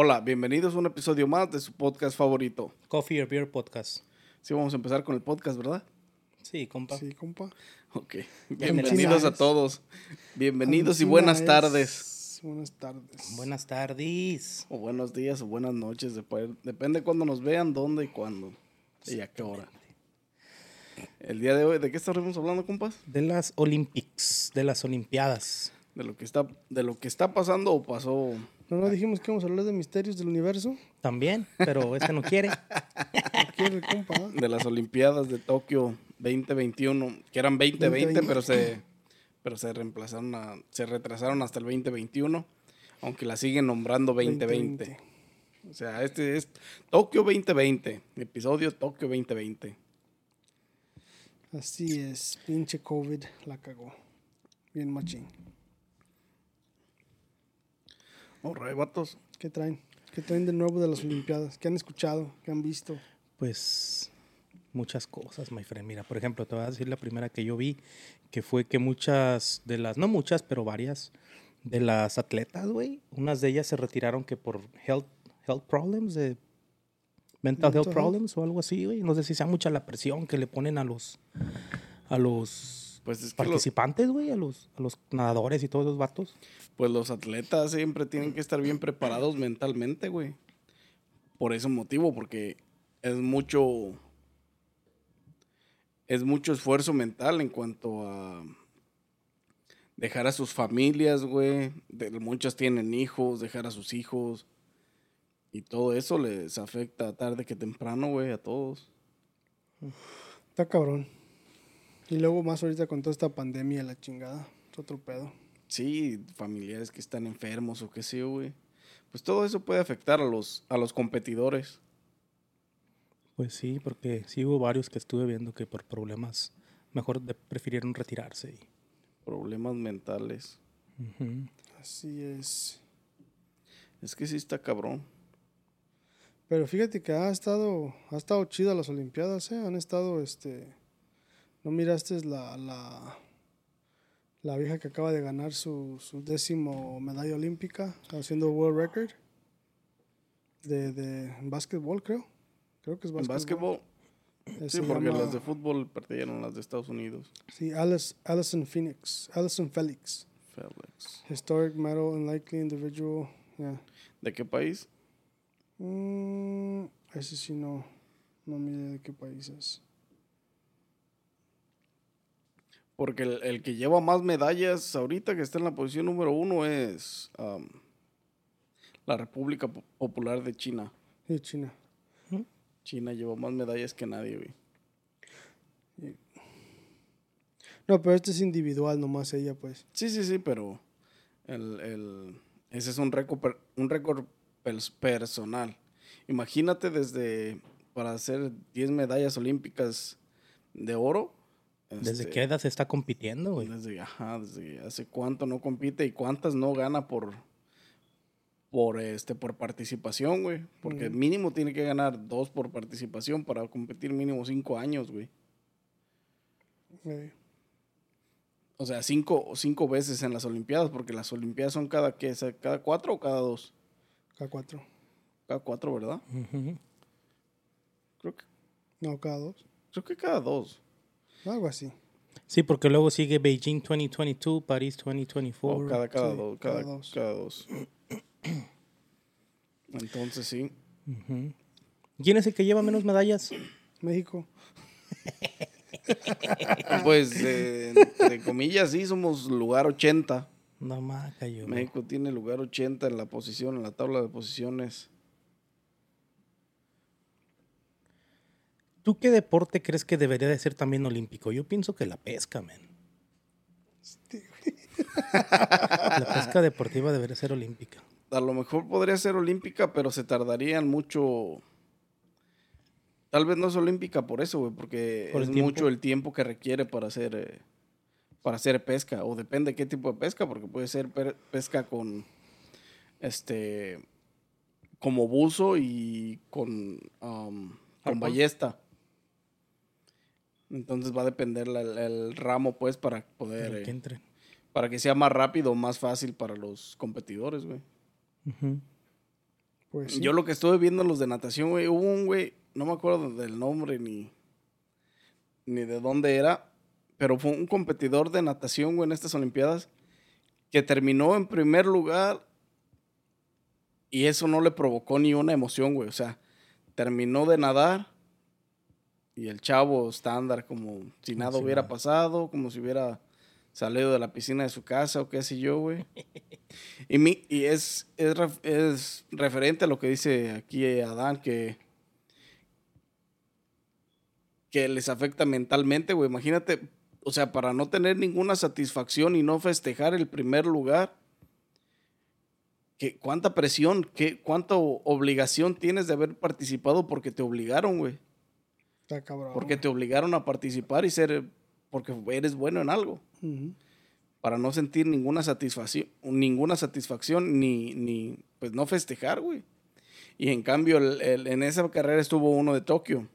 Hola, bienvenidos a un episodio más de su podcast favorito. Coffee or Beer Podcast. Sí, vamos a empezar con el podcast, ¿verdad? Sí, compa. Sí, compa. Ok. Bienvenidos a todos. Bienvenidos y buenas tardes. Buenas tardes. Buenas tardes. O buenos días o buenas noches. dep- Depende de cuándo nos vean, dónde y cuándo. Y a qué hora. El día de hoy, ¿de qué estaremos hablando, compas? De las Olympics, de las Olimpiadas. De lo que está, de lo que está pasando o pasó. ¿No nos dijimos que íbamos a hablar de misterios del universo? También, pero este no quiere. ¿No quiere, compa? de las Olimpiadas de Tokio 2021, que eran 2020, 2020. pero se pero se reemplazaron a- se retrasaron hasta el 2021, aunque la siguen nombrando 2020. 2020. O sea, este es Tokio 2020, episodio Tokio 2020. Así es, pinche COVID la cagó. Bien machín. Vatos. ¿Qué traen? ¿Qué traen de nuevo de las Olimpiadas? ¿Qué han escuchado? ¿Qué han visto? Pues muchas cosas, my friend. Mira, por ejemplo, te voy a decir la primera que yo vi, que fue que muchas de las, no muchas, pero varias de las atletas, güey, unas de ellas se retiraron que por health, health problems, de mental, Mental health health. problems o algo así, güey. No sé si sea mucha la presión que le ponen a los, a los Pues es que participantes, güey, a los, a los nadadores y todos los vatos. pues los atletas siempre tienen que estar bien preparados mentalmente, güey. Por ese motivo, porque es mucho es mucho esfuerzo mental en cuanto a dejar a sus familias, güey. Muchas tienen hijos, dejar a sus hijos. Y todo eso les afecta tarde que temprano, güey, a todos. Está cabrón. Y luego más ahorita con toda esta pandemia, la chingada. Es otro pedo. Sí, familiares que están enfermos o qué sé yo, güey. Pues todo eso puede afectar a los, a los competidores. Pues sí, porque sí hubo varios que estuve viendo que por problemas mejor de- prefirieron retirarse. y- Problemas mentales. Así es. Es que sí está cabrón. Pero fíjate que ha estado, ha estado chida las Olimpiadas, ¿eh? Han estado, este... ¿No miraste la, la, la vieja que acaba de ganar su, su décimo medalla olímpica haciendo world record? De, de básquetbol, creo. Creo que es En básquetbol. básquetbol, Eh, sí, porque llama- las de fútbol perdieron las de Estados Unidos. Sí, Alice, Allison Phoenix. Allison Felix. Felix. Historic medal and likely individual. Yeah. ¿De qué país? Mm, ese sí no, no mire de qué país es. Porque el, el que lleva más medallas ahorita, que está en la posición número uno, es la República Po- Popular de China. Sí, China. China lleva más medallas que nadie, güey. No, pero este es individual nomás ella, pues. Sí, sí, sí, pero el, el- ese es un récord, un récord pers- personal. Imagínate desde para hacer 10 medallas olímpicas de oro. ¿Desde este, qué edad se está compitiendo, güey? Desde, ajá, desde hace cuánto no compite y cuántas no gana por, por este por participación, güey. Porque mínimo tiene que ganar dos por participación para competir mínimo cinco años, güey. O sea, cinco, cinco veces en las Olimpiadas, porque las Olimpiadas son cada qué, cada cuatro o cada dos. K4. Cada cuatro, ¿verdad? Creo que, No, cada dos. creo que cada dos. Algo así. Sí, porque luego sigue Beijing 2022, París 2024. O cada, cada sí, dos, cada cada, dos. cada dos. Entonces sí. ¿Quién es el que lleva menos medallas? México. Pues de, de comillas sí somos lugar 80. No más, cayó. México tiene lugar 80 en la posición, en la tabla de posiciones. ¿Tú qué deporte crees que debería de ser también olímpico? Yo pienso que la pesca, men. la pesca deportiva debería ser olímpica. A lo mejor podría ser olímpica, pero se tardarían mucho. Tal vez no es olímpica por eso, güey, porque Por es el mucho el tiempo que requiere para hacer eh, para hacer pesca o depende qué tipo de pesca, porque puede ser pesca con este como buzo y con um, con ballesta. Entonces va a depender la- el, el ramo pues para poder Para que eh, entre. para que sea más rápido, más fácil para los competidores, güey. Pues sí. Yo lo que estuve viendo en los de natación, güey, hubo un güey, no me acuerdo del nombre ni, ni de dónde era, pero fue un competidor de natación, güey, en estas Olimpiadas, que terminó en primer lugar y eso no le provocó ni una emoción, güey. O sea, terminó de nadar y el chavo estándar como si nada hubiera pasado, como si hubiera salido de la piscina de su casa o qué sé yo, güey. Y, mi, y es, es, es referente a lo que dice aquí Adán, que, que les afecta mentalmente, güey. Imagínate, o sea, para no tener ninguna satisfacción y no festejar el primer lugar, que, ¿cuánta presión, qué, cuánta obligación tienes de haber participado porque te obligaron, güey? Está cabrón. Porque te obligaron a participar y ser, porque eres bueno en algo para no sentir ninguna satisfacción, ninguna satisfacción ni, ni pues no festejar, güey. Y en cambio, el- el- en esa carrera estuvo uno de Tokio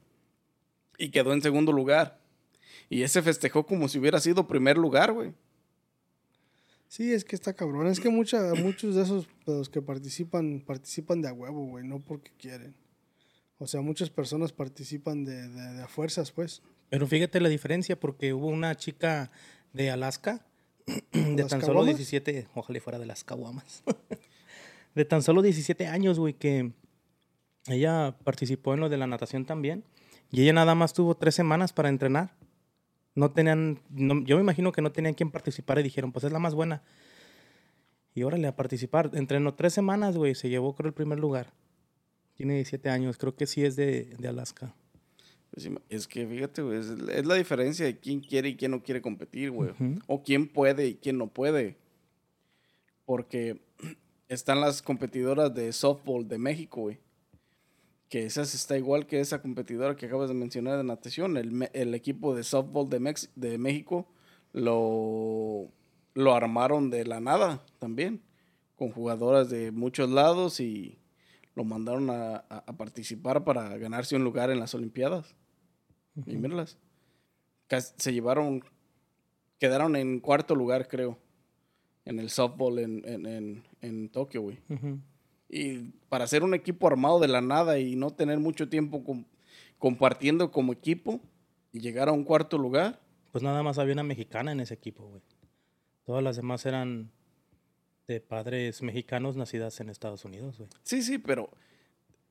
y quedó en segundo lugar. Y ese festejó como si hubiera sido primer lugar, güey. Sí, es que está cabrón. Es que mucha, muchos de esos de los que participan, participan de a huevo, güey, no porque quieren. O sea, muchas personas participan de, de, de a fuerzas, pues. Pero fíjate la diferencia, porque hubo una chica de Alaska, de ¿Las tan solo caguamas? 17, ojalá fuera de las caguamas, de tan solo 17 años, güey, que ella participó en lo de la natación también, y ella nada más tuvo tres semanas para entrenar. No tenían, no- yo me imagino que no tenían quien participar y dijeron, pues es la más buena. Y órale a participar. Entrenó tres semanas, güey, se llevó creo el primer lugar. Tiene 17 años, creo que sí es de, de Alaska. Pues, es que fíjate, güey, es, es la diferencia de quién quiere y quién no quiere competir, güey. O quién puede y quién no puede. Porque están las competidoras de softball de México, güey. Que esas está igual que esa competidora que acabas de mencionar de natación. El, el equipo de softball de, Mex- de México lo, lo armaron de la nada también. Con jugadoras de muchos lados y lo mandaron a, a- a participar para ganarse un lugar en las Olimpiadas. Y míralas. Se llevaron, quedaron en cuarto lugar, creo, en el softball en, en, en, en Tokio, güey. Ujú. Y para ser un equipo armado de la nada y no tener mucho tiempo com- compartiendo como equipo y llegar a un cuarto lugar, Pues nada más había una mexicana en ese equipo, güey. Todas las demás eran de padres mexicanos nacidas en Estados Unidos, güey. sí, sí, pero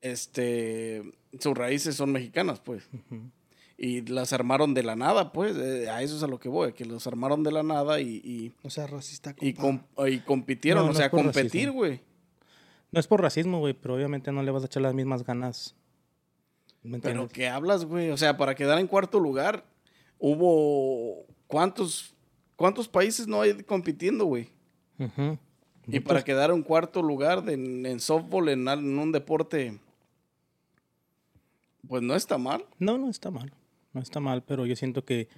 este, sus raíces son mexicanas, pues. Ujú. Y las armaron de la nada, pues. eh, a eso es a lo que voy, que los armaron de la nada y, y, O sea, racista, y, y compitieron, No, o sea, es por competir, racismo. güey. No es por racismo, güey, pero obviamente no le vas a echar las mismas ganas. ¿Me Pero? ¿qué hablas, güey? O sea, para quedar en cuarto lugar, hubo cuántos, cuántos países no hay compitiendo, güey. Ujú. Y para quedar en cuarto lugar de- en, en softball, en, un deporte, pues no está mal. No, no está mal. No está mal, pero yo siento que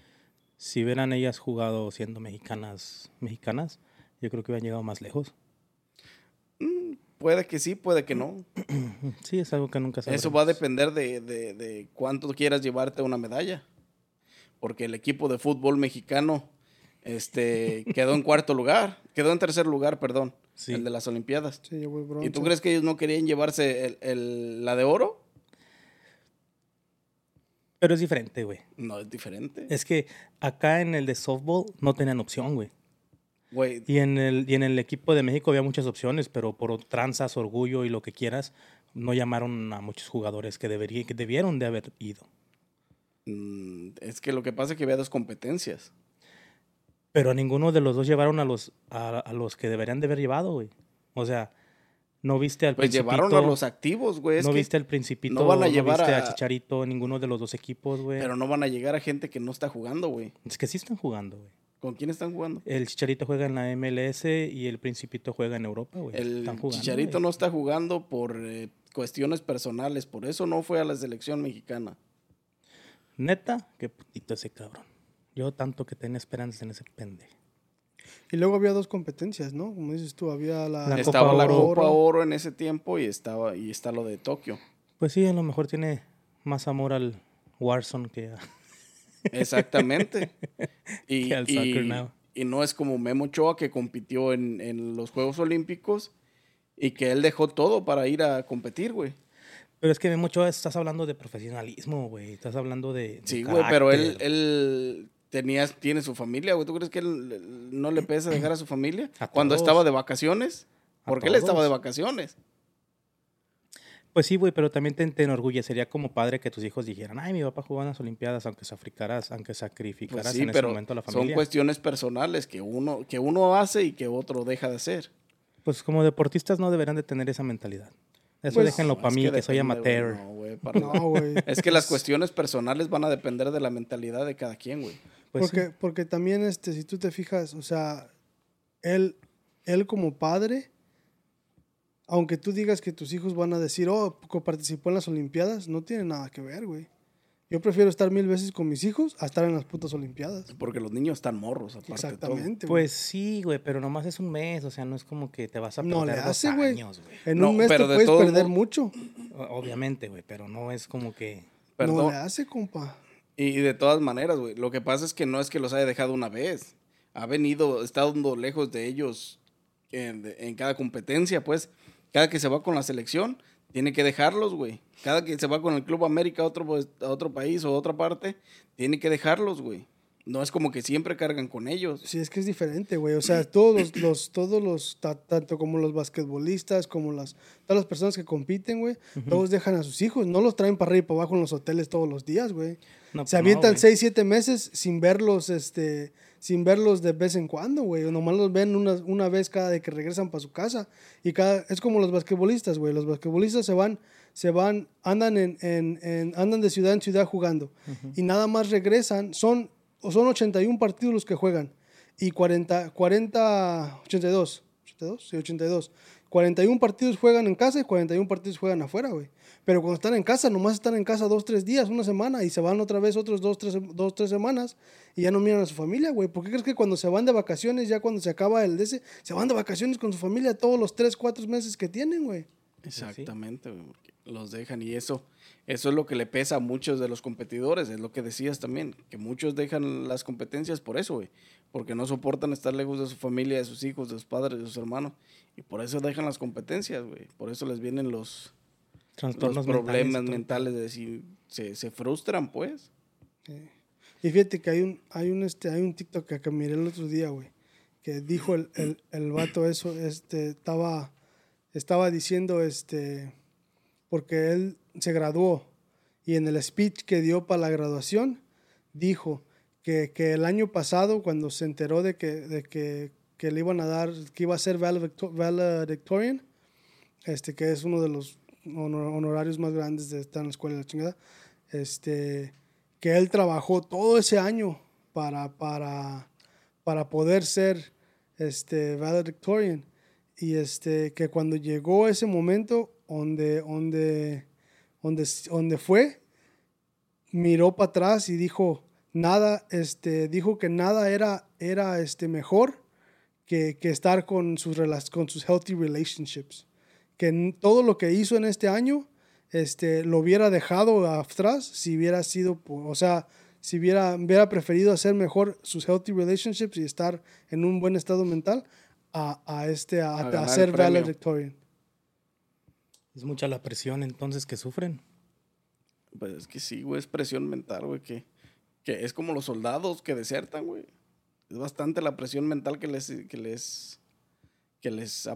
si hubieran ellas jugado siendo mexicanas, mexicanas, yo creo que hubieran llegado más lejos. puede que sí, puede que no. Sí, es algo que nunca sabremos. Eso va a depender de, de, de cuánto quieras llevarte una medalla. Porque el equipo de fútbol mexicano este, quedó en cuarto lugar, quedó en tercer lugar, perdón, Sí. el de las Olimpiadas. Sí, llevó el bronce. ¿Y tú crees que ellos no querían llevarse el- el- la de oro? Pero es diferente, güey. No, es diferente. Es que acá en el de softball no tenían opción, güey. Güey, Y en, el, y en el equipo de México había muchas opciones, pero por tranzas, orgullo y lo que quieras, no llamaron a muchos jugadores que, debería, que debieron de haber ido. mm, es que lo que pasa es que había dos competencias. Pero a ninguno de los dos llevaron a los, a, a los que deberían de haber llevado, güey. O sea, no viste al Pues llevaron a Principito, los activos, güey. No viste al Principito, no van a llevar viste a... a- Chicharito ninguno de los dos equipos, güey. pero no van a llegar a gente que no está jugando, güey. Es que sí están jugando, güey. ¿Con quién están jugando? El Chicharito juega en la MLS y el Principito juega en Europa, güey. El Están jugando, Chicharito güey. no está jugando por eh, cuestiones personales, por eso no fue a la selección mexicana. Neta, qué putito ese cabrón. Yo tanto que tenía esperanzas en ese pendejo. Y luego había dos competencias, ¿no? Como dices tú, había la... La estaba Copa la. Copa Oro en ese tiempo y estaba y está lo de Tokio. Pues sí, a lo mejor tiene más amor al Warzone que a... Exactamente. y, Que al soccer y- now. y no es como Memo Ochoa que compitió en, en los Juegos Olímpicos y que él dejó todo para ir a competir, güey. Pero es que de mucho estás hablando de profesionalismo, güey. Estás hablando de. de Sí, güey, pero él tenía, tiene su familia, güey. ¿Tú crees que él no le pesa dejar a su familia? A Cuando todos. estaba de vacaciones. A Porque él estaba de vacaciones. Pues sí, güey, pero también te, te enorgullecería como padre que tus hijos dijeran, ay, mi papá jugó en las Olimpiadas, aunque sacrificaras, aunque sacrificaras Pues sí, en ese momento a la son familia. cuestiones personales que uno, que uno hace y que otro deja de hacer. Pues como deportistas no deberían de tener esa mentalidad. Eso Pues, déjenlo para es mí, que, soy depende, amateur. no, güey, No. Es que las cuestiones personales van a depender de la mentalidad de cada quien, güey. Pues porque, sí. porque también, este, si tú te fijas, o sea, él, él como padre, aunque tú digas que tus hijos van a decir, oh, participó en las Olimpiadas, no tiene nada que ver, güey. Yo prefiero estar mil veces con mis hijos a estar en las putas Olimpiadas. Porque los niños están morros, aparte de todo. Exactamente. güey. Pues sí, güey, pero nomás es un mes, o sea, no es como que te vas a perder no le dos hace, güey. años, güey. En No, un mes pero puedes perder mucho. Obviamente, güey, pero no es como que... No le hace, compa. Y de todas maneras, güey, lo que pasa es que no es que los haya dejado una vez. Ha venido, estando lejos de ellos en cada competencia, pues. Cada que se va con la selección, tiene que dejarlos, güey. Cada que se va con el Club América a otro, pues, a otro país o a otra parte, tiene que dejarlos, güey. No es como que siempre cargan con ellos. Sí, es que es diferente, güey. O sea, todos los, los- todos los, ta- tanto como los basquetbolistas, como las, todas las personas que compiten, güey, todos dejan a sus hijos. No los traen para arriba y para abajo en los hoteles todos los días, güey. No, Se no, avientan güey. seis, siete meses sin verlos, este, sin verlos de vez en cuando, güey. Nomás los ven una, una vez cada de que regresan para su casa. Y cada, es como los basquetbolistas, güey. Los basquetbolistas se van, se van, andan en, en- en- andan de ciudad en ciudad jugando. Y nada más regresan, son, o son 81 partidos los que juegan. Y 40, 40, 82, 82, sí, 82. 41 partidos juegan en casa y 41 partidos juegan afuera, güey. Pero cuando están en casa, nomás están en casa dos, tres días, una semana, y se van otra vez otros dos, tres, dos, tres semanas, y ya no miran a su familia, güey. ¿Por qué crees que cuando se van de vacaciones, ya cuando se acaba el DC, se van de vacaciones con su familia todos los tres, cuatro meses que tienen, güey? Exactamente, güey, porque los dejan. Y eso, eso es lo que le pesa a muchos de los competidores, es lo que decías también, que muchos dejan las competencias por eso, güey, porque no soportan estar lejos de su familia, de sus hijos, de sus padres, de sus hermanos, y por eso dejan las competencias, güey, por eso les vienen los, los problemas mentales, mentales de decir, se, se frustran, pues. Y fíjate que hay un, hay un, este, hay un TikTok que, que miré el otro día, güey, que dijo el, el, el vato eso, este, estaba, estaba diciendo, este, porque él se graduó y en el speech que dio para la graduación, dijo que, que el año pasado, cuando se enteró de que, de que, que le iban a dar, que iba a ser valedicto- valedictorian, este, que es uno de los honor- honorarios más grandes de estar en la escuela de la chingada, este, que él trabajó todo ese año para, para, para poder ser este, valedictorian. Y este, que cuando llegó ese momento donde, donde, donde, donde fue, miró para atrás y dijo, nada, este, dijo que nada era, era este, mejor que, que estar con sus, con sus healthy relationships. que todo lo que hizo en este año este, lo hubiera dejado atrás si hubiera sido, o sea, si hubiera, hubiera preferido hacer mejor sus healthy relationships y estar en un buen estado mental a, a este, a, A a ser valedictorian. Es mucha la presión entonces que sufren. Pues es que sí, güey, es presión mental, güey, que, que es como los soldados que desertan, güey. Es bastante la presión mental que les, que les, que les,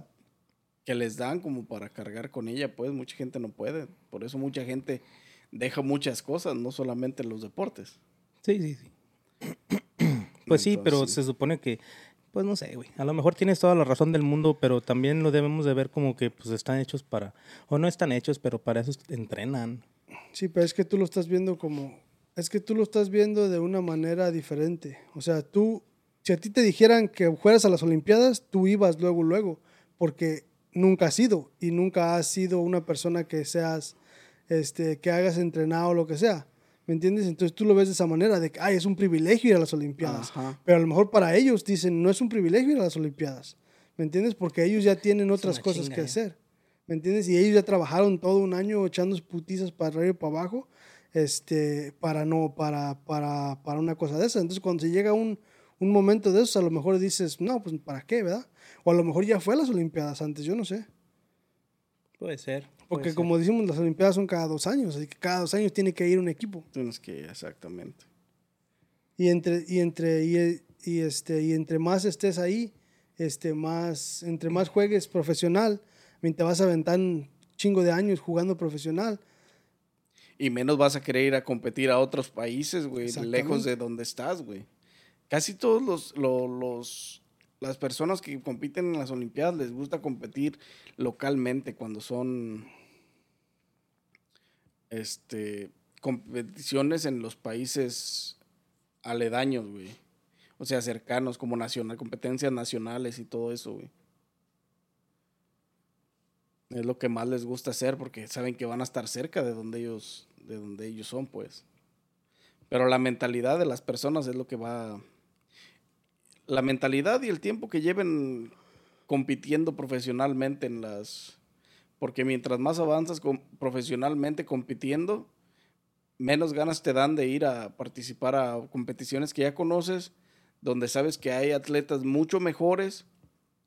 que les dan como para cargar con ella, pues mucha gente no puede. Por eso mucha gente deja muchas cosas, no solamente los deportes. Sí, sí, sí. Pues sí, pero se supone que, pues no sé, güey. A lo mejor tienes toda la razón del mundo, pero también lo debemos de ver como que pues están hechos para, o no están hechos, pero para eso entrenan. Sí, pero es que tú lo estás viendo como, es que tú lo estás viendo de una manera diferente. O sea, tú, si a ti te dijeran que fueras a las Olimpiadas, tú ibas luego, luego, porque nunca has ido y nunca has sido una persona que seas, este, que hagas entrenado o lo que sea. ¿Me entiendes? Entonces tú lo ves de esa manera, de que, ay, es un privilegio ir a las Olimpiadas. Ajá. Pero a lo mejor para ellos dicen, no es un privilegio ir a las Olimpiadas. ¿Me entiendes? Porque ellos ya tienen otras cosas chinga, que ya. hacer. ¿Me entiendes? Y ellos ya trabajaron todo un año echando putizas para arriba y para abajo, este, para no, para, para, para una cosa de esa. Entonces, cuando se llega un, un momento de esos, a lo mejor dices, no, pues, ¿para qué, verdad? O a lo mejor ya fue a las Olimpiadas antes, yo no sé. Puede ser. Porque como decimos, las Olimpiadas son cada dos años, así que cada dos años tiene que ir un equipo. Tienes que, exactamente. Y entre, y entre, y, y este, y entre más estés ahí, este, más, entre más juegues profesional, mientras vas a aventar un chingo de años jugando profesional, Y menos vas a querer ir a competir a otros países, güey, lejos de donde estás, güey. Casi todos los, lo- los, las personas que compiten en las Olimpiadas les gusta competir localmente cuando son, este, competiciones en los países aledaños, güey. O sea, cercanos, como nacional, competencias nacionales y todo eso, güey. Es lo que más les gusta hacer porque saben que van a estar cerca de donde ellos, de donde ellos son, pues. Pero la mentalidad de las personas es lo que va. La mentalidad y el tiempo que lleven compitiendo profesionalmente en las. Porque mientras más avanzas profesionalmente compitiendo, menos ganas te dan de ir a participar a competiciones que ya conoces, donde sabes que hay atletas mucho mejores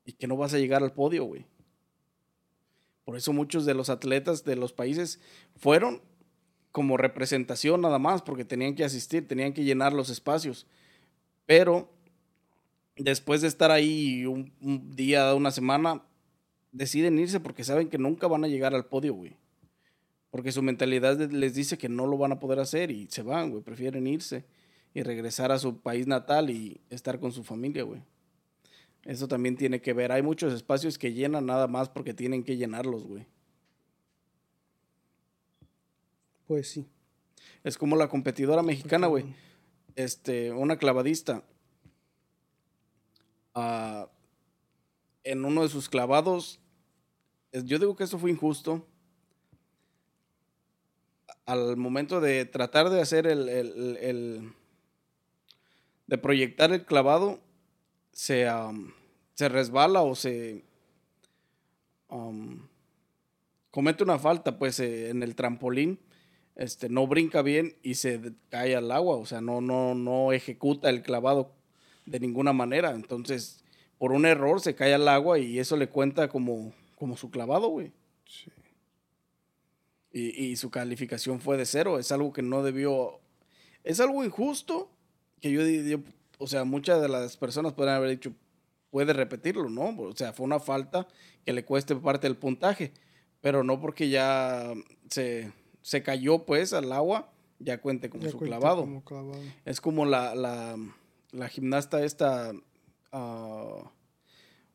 y que no vas a llegar al podio, güey. Por eso muchos de los atletas de los países fueron como representación nada más, porque tenían que asistir, tenían que llenar los espacios. Pero después de estar ahí un día, una semana, deciden irse porque saben que nunca van a llegar al podio, güey. Porque su mentalidad les dice que no lo van a poder hacer y se van, güey. Prefieren irse y regresar a su país natal y estar con su familia, güey. Eso también tiene que ver. Hay muchos espacios que llenan nada más porque tienen que llenarlos, güey. pues sí. Es como la competidora mexicana, güey. Este, una clavadista. Ah, en uno de sus clavados, yo digo que eso fue injusto. Al momento de tratar de hacer el, el- el- de proyectar el clavado, se, am, se resbala o se am, comete una falta, pues, eh, en el trampolín este, no brinca bien y se cae al agua, o sea, no, no, no ejecuta el clavado de ninguna manera. Entonces, por un error se cae al agua y eso le cuenta como, como su clavado, güey. Y, y su calificación fue de cero. Es algo que no debió. Es algo injusto que yo, o sea, muchas de las personas pueden haber dicho, puede repetirlo, ¿no? O sea, fue una falta que le cueste parte del puntaje, pero no porque ya se, se cayó pues al agua, ya cuente como Ya su clavado. como clavado. Es como la, la, la gimnasta esta, ah,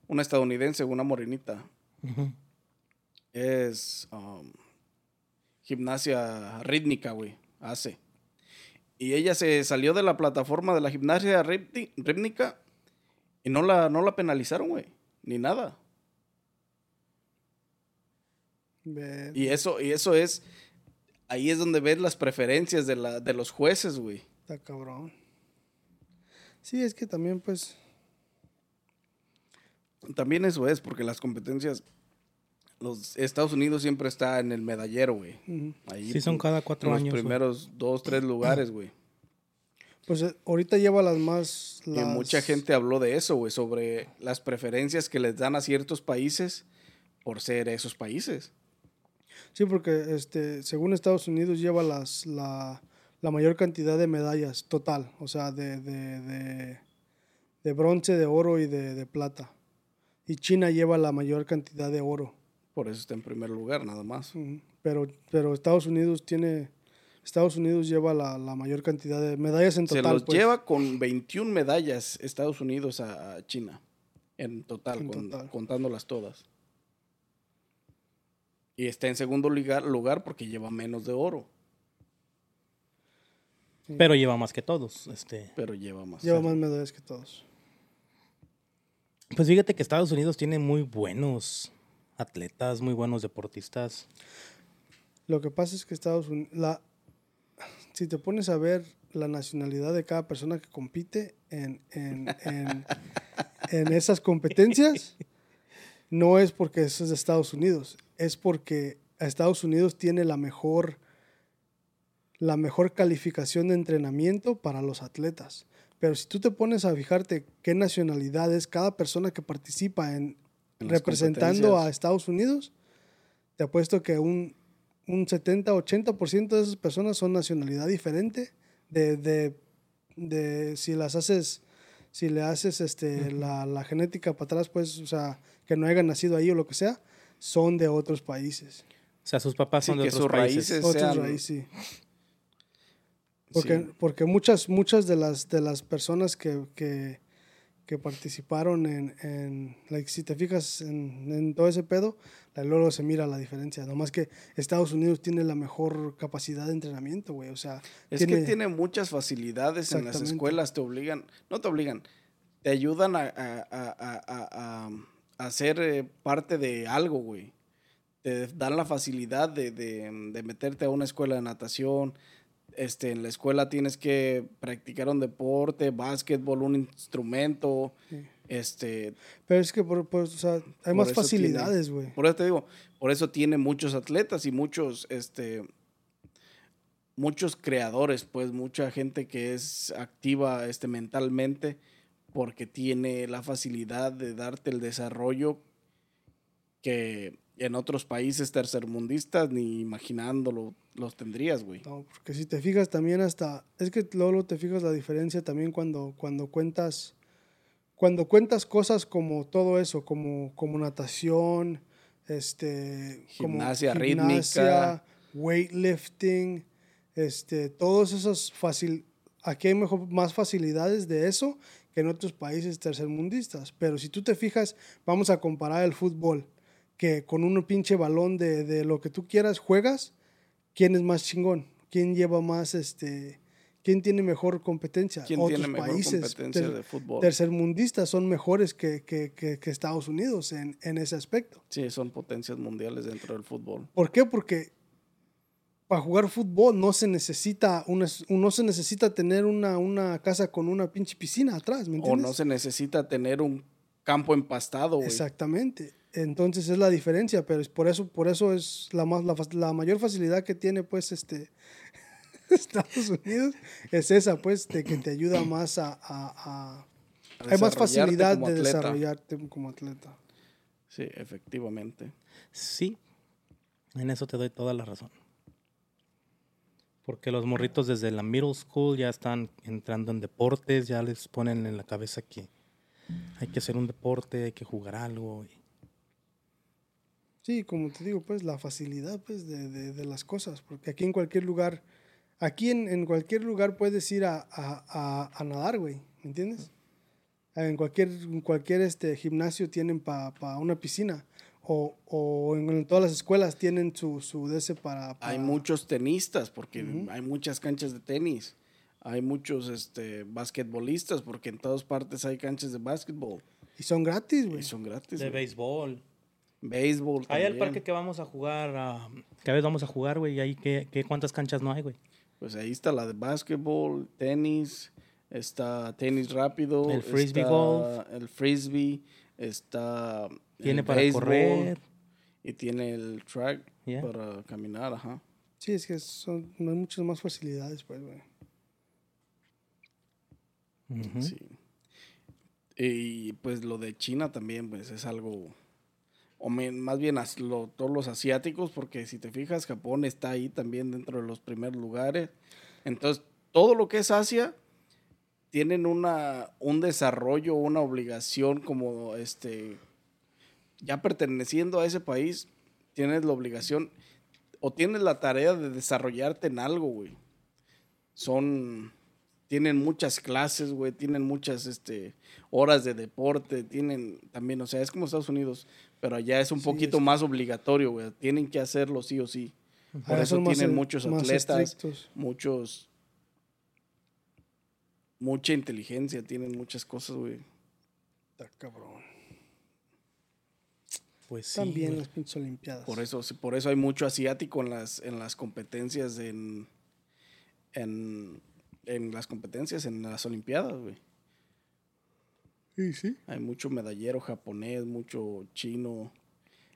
una estadounidense, una morenita. Es um, gimnasia rítmica, güey, hace. Y ella se salió de la plataforma de la gimnasia rítmi- rítmica y no la, no la penalizaron, güey, ni nada. Y eso, y eso es, ahí es donde ves las preferencias de, la, de los jueces, güey. Está cabrón. Sí, es que también, pues, También eso es, porque las competencias los Estados Unidos siempre está en el medallero, güey. Ahí, Sí, son cada cuatro en años, Los primeros dos, tres lugares, güey. Pues eh, ahorita lleva las más... Y mucha gente habló de eso, güey, sobre las preferencias que les dan a ciertos países por ser esos países. Sí, porque este, según Estados Unidos lleva las, la, la mayor cantidad de medallas total, o sea, de, de, de, de bronce, de oro y de, de plata. Y China lleva la mayor cantidad de oro. Por eso está en primer lugar, nada más. Pero, pero Estados Unidos tiene... Estados Unidos lleva la, la mayor cantidad de medallas en Se total. los pues. lleva con 21 medallas Estados Unidos a, China. En total, En con- total. contándolas todas. Y está en segundo lugar, lugar porque lleva menos de oro, Pero lleva más que todos. Este. pero lleva más. Lleva más medallas que todos. Pues fíjate que Estados Unidos tiene muy buenos atletas, muy buenos deportistas. Lo que pasa es que Estados Unidos, la, si te pones a ver la nacionalidad de cada persona que compite en, en, en, en esas competencias, no es porque eso es de Estados Unidos, es porque Estados Unidos tiene la mejor, la mejor calificación de entrenamiento para los atletas. Pero si tú te pones a fijarte qué nacionalidad es cada persona que participa en, En representando a Estados Unidos, te apuesto que un, un 70-80% de esas personas son nacionalidad diferente. De, de, de si las haces, si le haces este, la, la genética para atrás, pues, o sea, que no hayan nacido ahí o lo que sea, son de otros países. O sea, sus papás Sí, son de que otros sus países. raíces- Otros sean- raíces, sí. Porque, Sí. porque muchas, muchas de las, de las personas que, que, que participaron en, en like, si te fijas en, en todo ese pedo, luego se mira la diferencia. Nomás que Estados Unidos tiene la mejor capacidad de entrenamiento, güey. O sea, Es que tiene muchas facilidades en las escuelas, te obligan, no te obligan, te ayudan a, a- a- a- a- a- a ser eh, parte de algo, güey. Te dan la facilidad de, de- de meterte a una escuela de natación. Este, en la escuela tienes que practicar un deporte, básquetbol, un instrumento. Este, Pero es que por, por- o sea, hay Por más facilidades, güey. por eso te digo, por eso tiene muchos atletas y muchos, este, muchos creadores, pues mucha gente que es activa, este, mentalmente, porque tiene la facilidad de darte el desarrollo que en otros países tercermundistas ni imaginándolo los tendrías, güey. No, porque si te fijas también hasta, es que luego te fijas la diferencia también cuando, cuando cuentas, cuando cuentas cosas como todo eso, como, como natación, este, como Gimnasia gimnasia, rítmica. weightlifting, este, todos esos fácil, aquí hay mejor, más facilidades de eso que en otros países tercermundistas. Pero si tú te fijas, vamos a comparar el fútbol, que con un pinche balón de, de lo que tú quieras juegas, ¿quién es más chingón? ¿Quién lleva más, este, quién tiene mejor competencia? ¿Quién tiene mejor competencia ter- de fútbol? tercermundistas son mejores que, que- que- que Estados Unidos en, en ese aspecto. Sí, son potencias mundiales dentro del fútbol. ¿Por qué? Porque para jugar fútbol no se necesita una, no se necesita tener una, una casa con una pinche piscina atrás, ¿me O entiendes? no se necesita tener un campo empastado. Exactamente. Entonces es la diferencia, pero es por eso, por eso es la más la, fa- la mayor facilidad que tiene pues este Estados Unidos es esa pues de que te ayuda más a, a- a- A hay más facilidad de atleta. desarrollarte como atleta. Sí, efectivamente. Sí, en eso te doy toda la razón. Porque los morritos desde la middle school ya están entrando en deportes, ya les ponen en la cabeza que hay que hacer un deporte, hay que jugar algo. y- Sí, como te digo, pues la facilidad pues, de, de- de las cosas, porque aquí en cualquier lugar, aquí en, en cualquier lugar puedes ir a, a- a- a nadar, güey, ¿me entiendes? En cualquier, en cualquier este, gimnasio tienen para una piscina, o, o en, en todas las escuelas tienen su, su de ese para... Hay para- muchos tenistas porque hay muchas canchas de tenis. Hay muchos este, basquetbolistas porque en todas partes hay canchas de básquetbol Y son gratis, y güey. son gratis. De güey. béisbol. Béisbol Hay al parque que vamos a jugar, a, que a veces vamos a jugar, güey, y ahí ¿qué, qué, cuántas canchas no hay, güey. Pues ahí está la de básquetbol, tenis, está tenis rápido. El frisbee está golf. El frisbee, está... el Tiene para correr. Y tiene el track Yeah. para caminar, ajá. Sí, es que son, no hay muchas más facilidades, pues, güey. Ujú. Sí. Y pues lo de China también, pues es algo, o más bien todos los asiáticos, porque si te fijas, Japón está ahí también dentro de los primeros lugares. Entonces, todo lo que es Asia tienen una, un desarrollo, una obligación como este, ya perteneciendo a ese país, tienes la obligación o tienes la tarea de desarrollarte en algo, güey. Son, tienen muchas clases, güey, tienen muchas este, horas de deporte, tienen también, o sea, es como Estados Unidos, pero allá es un Sí, poquito es- más obligatorio, güey, tienen que hacerlo sí o sí. Por eso más tienen en- muchos atletas, estrictos. muchos, mucha inteligencia, tienen muchas cosas, güey. Está cabrón. Pues sí. También güey. las pinches olimpiadas. Por eso, por eso hay mucho asiático en las, en las competencias en, en, en las competencias en las olimpiadas, güey. Sí, sí. Hay mucho medallero japonés, mucho chino,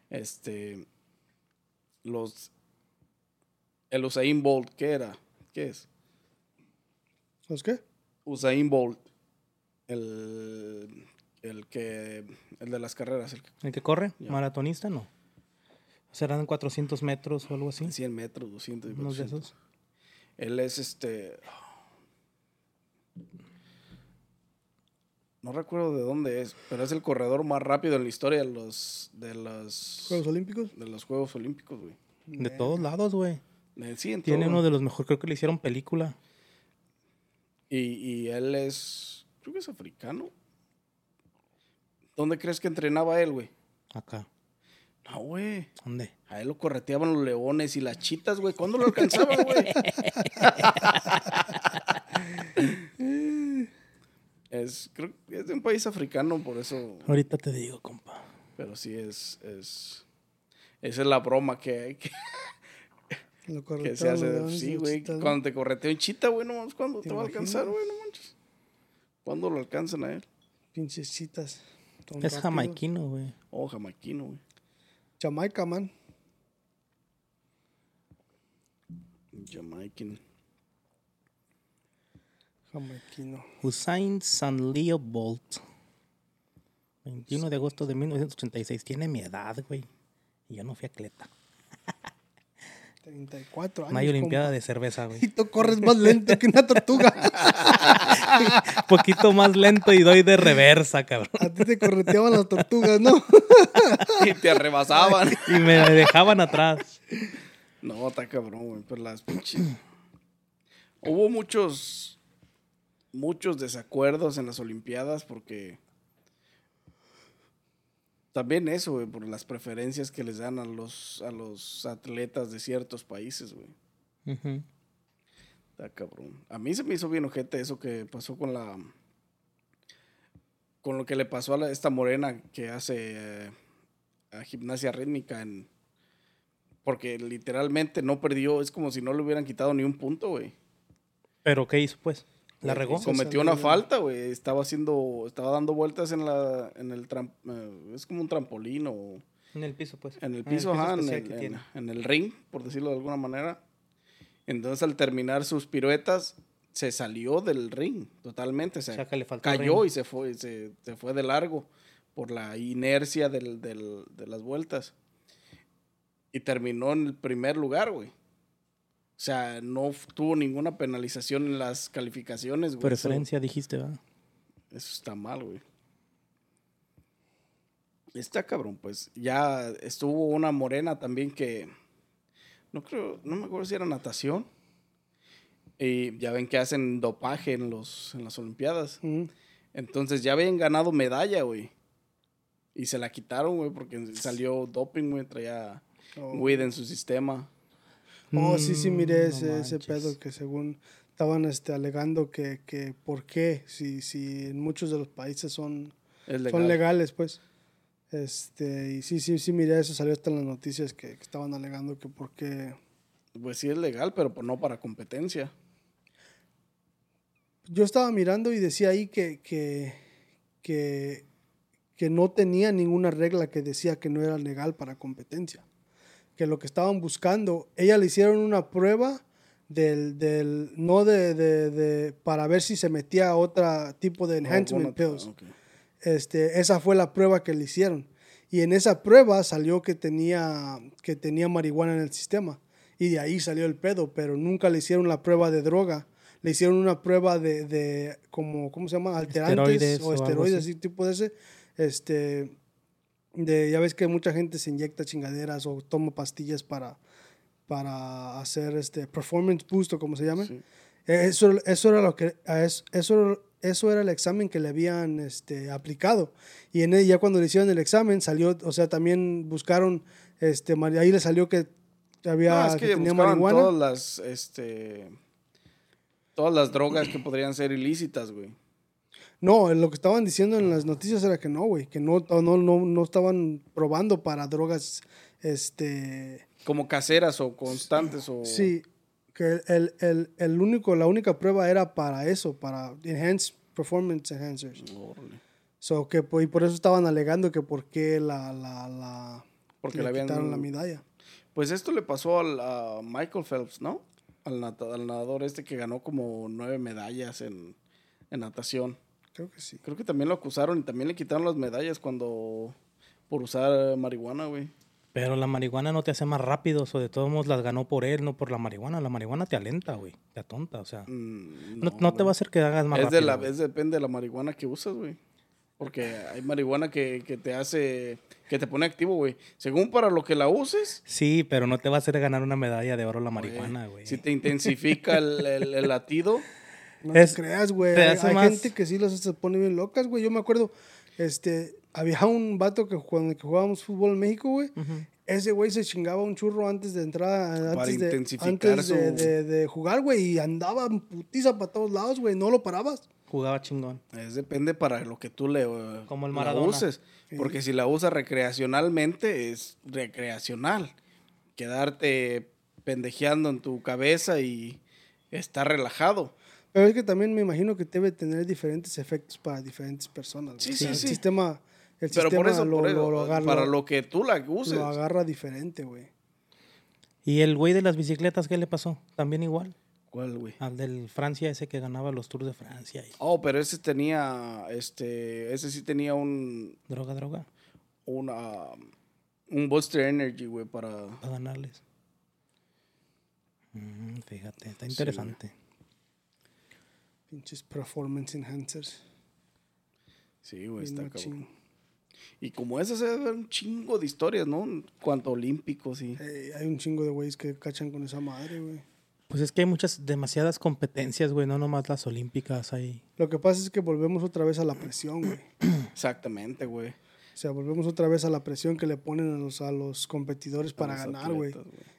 este, los, el Usain Bolt, ¿qué era? ¿Qué es? ¿Los qué? Usain Bolt, el, el que, el de las carreras, el que ¿El que corre? Ya. ¿Maratonista? No. ¿Serán 400 metros o algo así? 100 metros, 200 y Unos de 400. esos. Él es este. No recuerdo de dónde es, pero es el corredor más rápido en la historia de los de los ¿Juegos Olímpicos? de los Juegos Olímpicos, güey. De todos lados, güey. Eh, Sí, en Tiene todo. uno de los mejores, creo que le hicieron película. y, y él es, creo que es africano. ¿Dónde crees que entrenaba él, güey? Acá. No, güey. ¿Dónde? A él lo correteaban los leones y las chitas, güey. ¿Cuándo lo alcanzaban, güey? es, creo que es de un país africano, por eso. Ahorita te digo, compa. Pero sí es, es. Esa es la broma que hay que, Lo que se hace. y Sí, güey. Cuando te corretea un chita, güey, no mames, ¿cuándo ¿Te te, va a alcanzar, güey? No manches. ¿Cuándo lo alcanzan a él? Pinches chitas. Es rápidos. jamaiquino, güey. Oh, jamaiquino, güey. Jamaica, man. Jamaican. Jamaiquino. Usain Sanlio Bolt. 21 de agosto de 1986. Tiene mi edad, güey. Y yo no fui atleta. 34 años. No hay olimpiada compa. de cerveza, güey. Y tú corres más lento que una tortuga. poquito más lento y doy de reversa, cabrón. A ti te correteaban las tortugas, ¿no? y te arrebasaban. Y me dejaban atrás. No, está cabrón, güey. Pero las pinches. Hubo muchos. Muchos desacuerdos en las Olimpiadas porque. También eso, güey, por las preferencias que les dan a los, a los atletas de ciertos países, güey. Está cabrón. A mí se me hizo bien ojete eso que pasó con la. Con lo que le pasó a la- esta morena que hace eh, a gimnasia rítmica en. Porque literalmente no perdió, es como si no le hubieran quitado ni un punto, güey. ¿Pero qué hizo, pues? ¿La regó? Se Cometió una falta, güey. Estaba haciendo, estaba dando vueltas en la, en el tram- eh, es como un trampolín o En el piso, pues. en el piso, ajá, en el, que en- tiene. en el ring, por decirlo de alguna manera. Entonces, al terminar sus piruetas, se salió del ring totalmente. O sea, O sea, que le faltó cayó ring. y se fue, se, se fue de largo por la inercia del- del- de las vueltas. Y terminó en el primer lugar, güey. O sea, no tuvo ninguna penalización en las calificaciones, güey. Preferencia, dijiste, ¿verdad? eso está mal, güey. Está cabrón, pues. Ya estuvo una morena también que. No creo, no me acuerdo si era natación. Y ya ven que hacen dopaje en, los, en las Olimpiadas. Mm. Entonces ya habían ganado medalla, güey. Y se la quitaron, güey, porque salió doping, güey. Traía Oh. weed en su sistema. Oh, sí, sí, Mm, miré no ese, ese pedo que según estaban este, alegando que, que por qué, si, si en muchos de los países son, legal. son legales, pues. Este, y sí, sí, sí, miré eso, salió hasta en las noticias que, que estaban alegando que por qué. Pues sí es legal, pero pues no para competencia. Yo estaba mirando y decía ahí que, que, que, que no tenía ninguna regla que decía que no era legal para competencia. Que lo que estaban buscando, ella le hicieron una prueba del, del no de, de, de- para ver si se metía a otro tipo de enhancement Alguna- pills. ok. Este, esa fue la prueba que le hicieron. Y en esa prueba salió que tenía, que tenía marihuana en el sistema. Y de ahí salió el pedo, pero nunca le hicieron la prueba de droga. Le hicieron una prueba de, de como, ¿cómo se llama? Alterantes Esteroides o o esteroides, así. así, tipo de ese. Este, de, ya ves que mucha gente se inyecta chingaderas o toma pastillas para, para hacer este performance boost o como se llame. Sí. Eso, eso era lo que eso, eso era el examen que le habían este, aplicado. Y en él, ya cuando le hicieron el examen salió, o sea, también buscaron, este, ahí le salió que había No, es que, que tenía marihuana. todas las, este, todas las drogas que podrían ser ilícitas, güey. No, lo que estaban diciendo en las noticias era que no, güey, que no, no, no, no estaban probando para drogas, este, Como caseras o constantes o... sí, que el, el, el único, la única prueba era para eso, para enhance performance enhancers. So, que, y por eso estaban alegando que por qué la, la, la, Porque le le habían- quitaron la medalla. Pues esto le pasó al, a Michael Phelps, ¿no? Al, nata- al nadador este que ganó como nueve medallas en, en natación. Creo que sí. Creo que también lo acusaron y también le quitaron las medallas cuando... Por usar marihuana, güey. Pero la marihuana no te hace más rápido, o de todos modos las ganó por él, no por la marihuana. La marihuana te alenta, güey, te atonta, o sea. Mm, No, no te va a hacer que hagas más es rápido. de la, es depende de la marihuana que usas, güey. Porque hay marihuana que, que te hace, que te pone activo, güey. Según para lo que la uses, Sí, pero no te va a hacer ganar una medalla de oro la marihuana, güey. si te intensifica el, el- el latido, No Es- te creas, güey. Hay, hay más- gente que sí las se pone bien locas, güey. Yo me acuerdo, este, había un vato que cuando que jugábamos fútbol en México, güey. Ese güey se chingaba un churro antes de entrar, Para antes, de, intensificar antes de, su- de- de jugar, güey. Y andaba en putiza para todos lados, güey. No lo parabas. Jugaba chingón. es depende para lo que tú le eh, Como el la Maradona. uses. Porque si la usas recreacionalmente, es recreacional. Quedarte pendejeando en tu cabeza y estar relajado. Pero es que también me imagino que debe tener diferentes efectos para diferentes personas. Sí, güey. sí, el sí. sistema, el Pero sistema por eso, lo, por eso, lo- lo agarra, para lo- que tú la uses. lo agarra diferente, güey. ¿Y el güey de las bicicletas qué le pasó? También igual. ¿Cuál, güey? Al del Francia, ese que ganaba los Tours de Francia. Y Oh, pero ese tenía, este, ese sí tenía un, droga, droga, una, un Buster Energy, güey, para... para ganarles. Mm, fíjate, está interesante. Pinches performance enhancers. Sí, güey, Bien está machín. cabrón. Y como esas, se debe haber un chingo de historias, ¿no? Cuanto olímpicos y... Ey, hay un chingo de güeyes que cachan con esa madre, güey. Pues es que hay muchas, demasiadas competencias, güey, no nomás las olímpicas hay. Lo que pasa es que volvemos otra vez a la presión, güey. Exactamente, güey. O sea, volvemos otra vez a la presión que le ponen a los, a los competidores para los ganar, güey.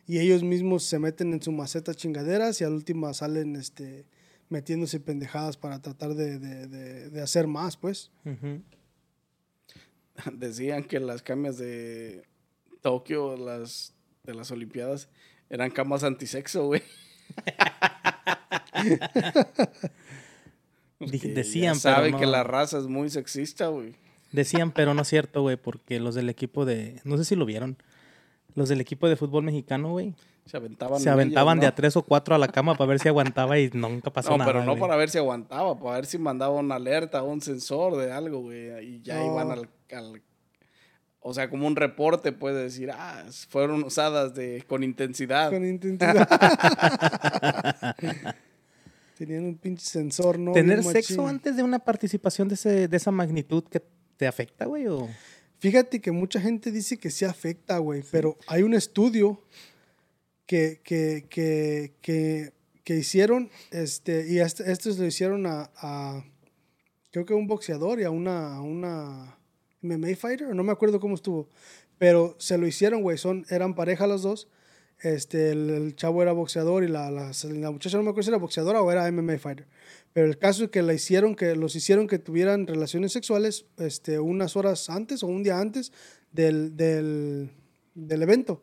Y ellos mismos se meten en su maceta chingaderas y al último salen este, metiéndose pendejadas para tratar de, de- de- de hacer más, pues. Decían que las camas de Tokio, las de las Olimpiadas, eran camas antisexo, güey. Decían, pero saben no- que la raza es muy sexista, güey. Decían, pero no es cierto, güey, porque los del equipo de, no sé si lo vieron, los del equipo de fútbol mexicano, güey, Se aventaban. se en aventaban de ¿no? a tres o cuatro a la cama para ver si aguantaba y nunca pasó No, nada. pero no güey. para ver si aguantaba, para ver si mandaba una alerta, un sensor de algo, güey. Y ya No. iban al, al- O sea, como un reporte puede decir, ah, fueron usadas de, con intensidad. Con intensidad. Tenían un pinche sensor, ¿no? ¿Tener sexo machín. antes de una participación de, ese, de esa magnitud que te afecta, güey? O... Fíjate que mucha gente dice que sí afecta, güey, pero hay un estudio que, que, que, que, que hicieron, este, y este- estos lo hicieron a, a, creo que a un boxeador y a una, a una MMA fighter, no me acuerdo cómo estuvo, pero se lo hicieron, güey, son, eran pareja los dos, este, el, el chavo era boxeador y la, la, la muchacha no me acuerdo si era boxeadora o era MMA fighter. Pero el caso es que la hicieron, que los hicieron que tuvieran relaciones sexuales este, unas horas antes o un día antes del, del, del evento.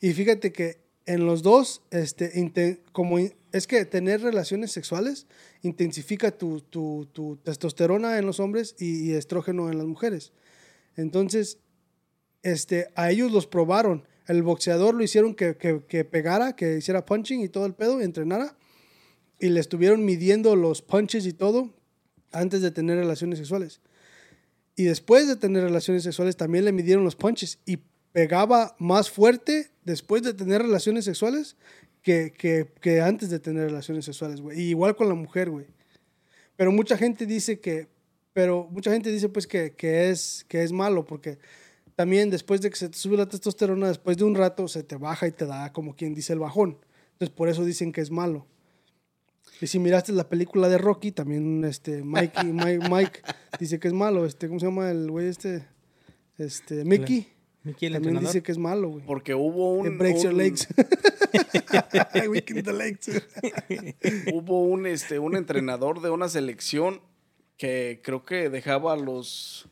Y fíjate que en los dos, este, como es que tener relaciones sexuales intensifica tu, tu- testosterona en los hombres y, y estrógeno en las mujeres. Entonces, este, a ellos los probaron. El boxeador lo hicieron que, que- que pegara, que hiciera punching y todo el pedo, entrenara. Y le estuvieron midiendo los punches y todo antes de tener relaciones sexuales. Y después de tener relaciones sexuales también le midieron los punches y pegaba más fuerte después de tener relaciones sexuales que, que- que antes de tener relaciones sexuales, güey. Igual con la mujer, güey. Pero mucha gente dice que, pero mucha gente dice pues que, que es, que es malo porque también después de que se te sube la testosterona, después de un rato se te baja y te da como quien dice el bajón. Entonces por eso dicen que es malo. Y si miraste la película de Rocky, también este Mikey, Mike, Mike dice que es malo. Este, ¿cómo se llama el güey este? Este, Mickey. Mickey, el También entrenador. dice que es malo, güey. Porque hubo un. It breaks your un- legs. Weaken the legs. hubo un, este, un entrenador de una selección que creo que dejaba a los,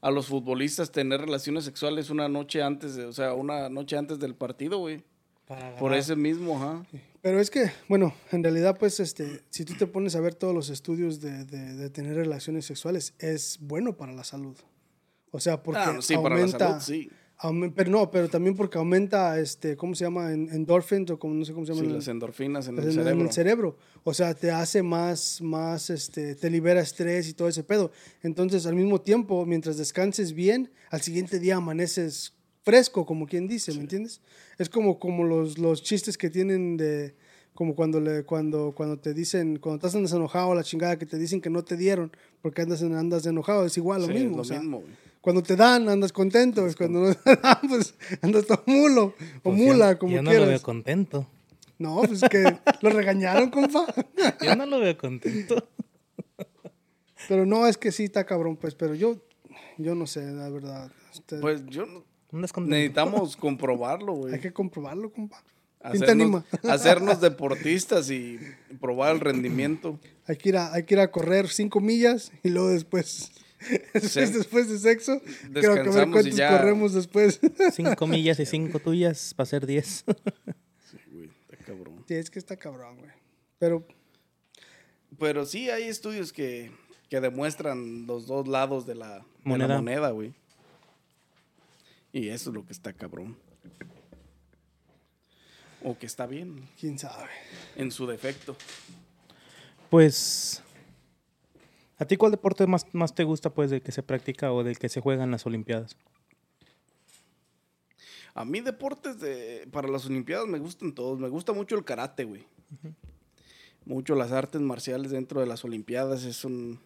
a los futbolistas tener relaciones sexuales una noche antes, de, o sea, una noche antes del partido, güey. Por ese mismo, ajá. Pero es que, bueno, en realidad, pues, este, si tú te pones a ver todos los estudios de, de- de tener relaciones sexuales, es bueno para la salud. O sea, porque Ah, sí, aumenta, para la salud, sí. Pero no, pero también porque aumenta, este, ¿cómo se llama? En- Endorphins o como no sé cómo se llama. Sí, las endorfinas en el cerebro. en el cerebro. O sea, te hace más, más, este, te libera estrés y todo ese pedo. Entonces, al mismo tiempo, mientras descanses bien, al siguiente día amaneces fresco, como quien dice, ¿me entiendes? Es como, como los, los chistes que tienen de, como cuando, le, cuando, cuando te dicen, cuando estás andas enojado, la chingada que te dicen que no te dieron porque andas, andas enojado, es igual lo Sí, mismo. es lo o sea, mismo, güey. Cuando te dan, andas contento, es cuando no te dan, pues andas todo mulo o Pues mula, yo, como yo no lo veo quieras. contento. No, pues que lo regañaron, compa. Yo no lo veo contento. Pero no, es que sí está cabrón, pues, pero yo, yo no sé, la verdad. Este, Pues yo no- Andas contento. necesitamos comprobarlo, güey. hay que comprobarlo, compa. ¿Quién te Hacernos, anima? hacernos deportistas y probar el rendimiento. Hay que ir a, hay que ir a correr cinco millas y luego después, después, después de sexo, creo que a ver Descansamos y cuántos ya. corremos después. Cinco millas y cinco tuyas para ser diez. Sí, güey, está cabrón. sí, es que está cabrón, güey. Pero Pero sí hay estudios que, que demuestran los dos lados de la de la Moneda. moneda, güey. Y eso es lo que está cabrón. O que está bien, quién sabe. en su defecto. Pues, ¿a ti cuál deporte más, más te gusta, pues, del que se practica o del que se juega en las Olimpiadas? A mí deportes de, para las Olimpiadas me gustan todos. Me gusta mucho el karate, güey. Mucho las artes marciales dentro de las Olimpiadas. Es un...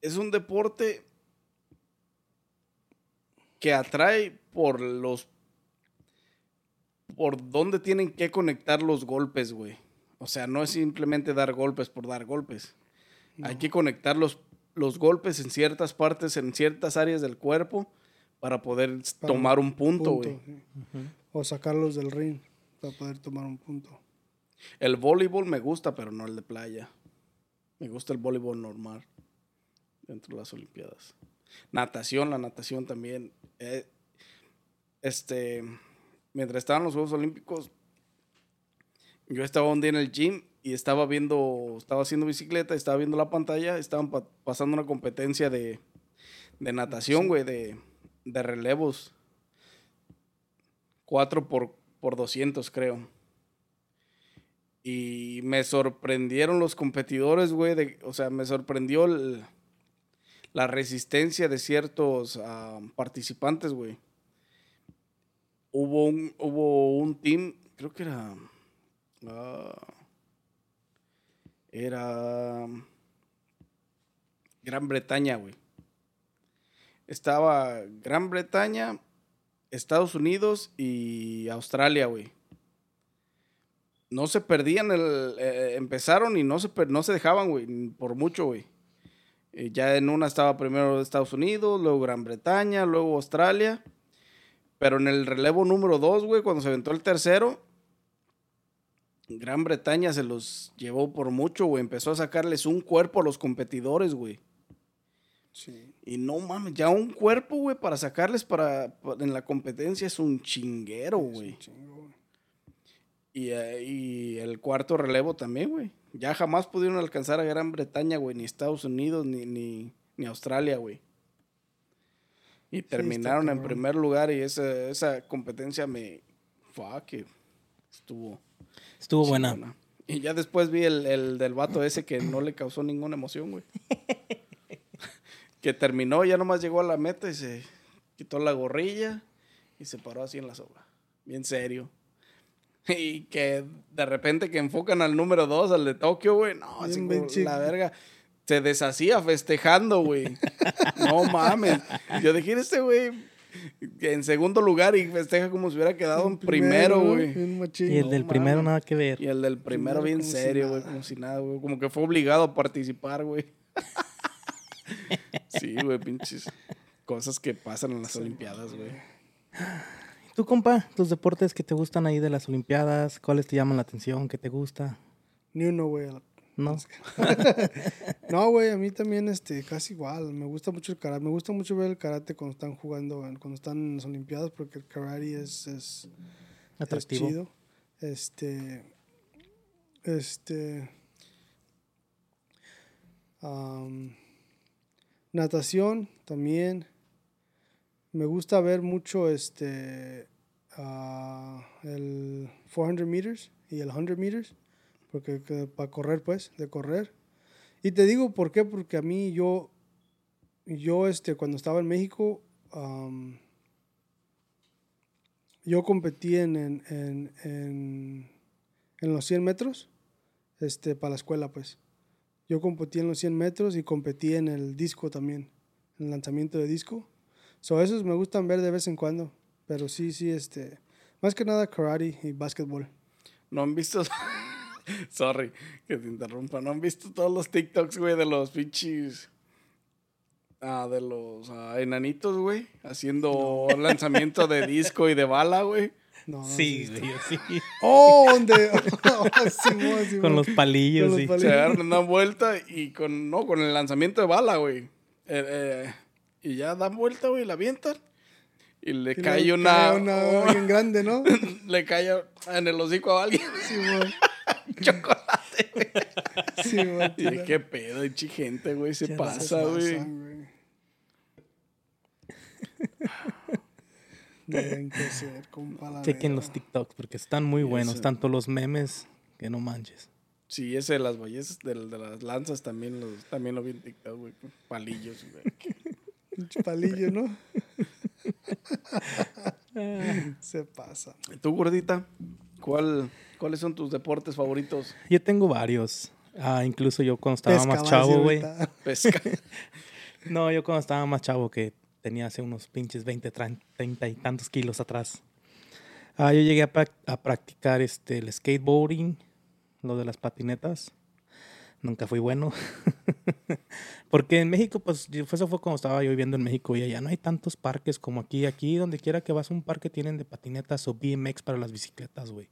Es un deporte que atrae por los... Por dónde tienen que conectar los golpes, güey. O sea, no es simplemente dar golpes por dar golpes. Hay que conectar los, los golpes en ciertas partes, en ciertas áreas del cuerpo, para poder Para tomar un punto, güey. O sacarlos del ring para poder tomar un punto. El voleibol me gusta, pero no el de playa. Me gusta el voleibol normal dentro de las Olimpiadas. Natación, la natación también. Eh, este, mientras estaban los Juegos Olímpicos, yo estaba un día en el gym y estaba viendo, estaba haciendo bicicleta, estaba viendo la pantalla, estaban pa- pasando una competencia de, de natación, güey, de, de relevos. 4 por, por 200, creo. Y me sorprendieron los competidores, güey. O sea, me sorprendió la resistencia de ciertos ah, participantes, güey. Hubo un, hubo un team, creo que era. Ah, era. Gran Bretaña, güey. Estaba Gran Bretaña, Estados Unidos y Australia, güey no se perdían, el, eh, empezaron y no se, no se dejaban, güey, por mucho, güey. Eh, ya en una estaba primero Estados Unidos, luego Gran Bretaña, luego Australia. Pero en el relevo número dos, güey, cuando se aventó el tercero, Gran Bretaña se los llevó por mucho, güey. Empezó a sacarles un cuerpo a los competidores, güey. Sí. Y no mames, ya un cuerpo, güey, para sacarles para, para- en la competencia es un chinguero, güey. Y, eh, y el cuarto relevo también, güey. Ya jamás pudieron alcanzar a Gran Bretaña, güey, ni Estados Unidos, ni, ni, ni Australia, güey. Y terminaron en primer lugar y esa, esa competencia me... Fuck, it, estuvo... Estuvo buena. Y ya después vi el, el del vato ese que no le causó ninguna emoción, güey. que terminó, ya nomás llegó a la meta y se quitó la gorrilla y se paró así en la soga. Bien serio. Y que de repente que enfocan al número dos, al de Tokio, güey. No, así como la verga. Se deshacía festejando, güey. No mames. Yo dije, este güey en segundo lugar y festeja como si hubiera quedado en primero, güey. Y el del No primero nada que ver. Y el del primero Primero bien serio, güey, como si nada, güey. Como que fue obligado a participar, güey. sí, güey, pinches cosas que pasan en las Olimpiadas, güey. ¿Tú, compa? ¿Tus deportes que te gustan ahí de las Olimpiadas? ¿Cuáles te llaman la atención? ¿Qué te gusta? Ni uno, güey. ¿No? No, güey, a mí también este, casi igual. Me gusta mucho el karate. Me gusta mucho ver el karate cuando están jugando, cuando están en las Olimpiadas, porque el karate es, es, es Atractivo. chido. Este. Este. natación también. Me gusta ver mucho este. ah, el 400 meters y el 100 meters. Porque para correr, pues, de correr. Y te digo por qué, porque a mí yo. Yo, este, cuando estaba en México. yo competí en, en, en, en, en los 100 metros, este, para la escuela, pues. Yo competí en los 100 metros y competí en el disco también, en el lanzamiento de disco. So, esos me gustan ver de vez en cuando, pero sí, sí, este, más que nada karate y básquetbol. ¿No han visto? Sorry que te interrumpa. ¿No han visto todos los TikToks, güey, de los pinches. Ah, de los ah, enanitos, güey, haciendo lanzamiento de disco y de bala, güey. No, no Sí, güey, sí. Oh, donde. oh, Simón, Simón. Con los palillos, Con los sí. palillos. Se agarran una vuelta y con, no, con el lanzamiento de bala, güey. Eh, eh, y ya dan vuelta, güey, la avientan. Y le Y cae luego una. cae una oh, bien grande, ¿no? le cae en el hocico a alguien. Simón. chocolate, güey. Simón. Y de qué pedo, gente, güey, se Se pasa, güey. Deben que ser, la Chequen los TikToks porque están muy buenos. Ese. Tanto los memes que no manches. Sí, ese de las ballestas, de, de las lanzas también, los, también lo vi en TikTok, güey. Palillos, güey. Palillo, ¿no? Se pasa. ¿Y tú, gordita? ¿Cuál, ¿Cuáles son tus deportes favoritos? Yo tengo varios. Ah, incluso yo cuando estaba Pesca, más chavo, güey. Pesca. No, yo cuando estaba más chavo, que tenía hace unos pinches 20, 30 y tantos kilos atrás. Ah, yo llegué a, a practicar este, el skateboarding, lo de las patinetas. Nunca fui bueno. Porque en México, pues eso fue cuando estaba yo viviendo en México y allá no hay tantos parques como aquí. Aquí, donde quiera que vas a un parque, tienen de patinetas o BMX para las bicicletas, güey.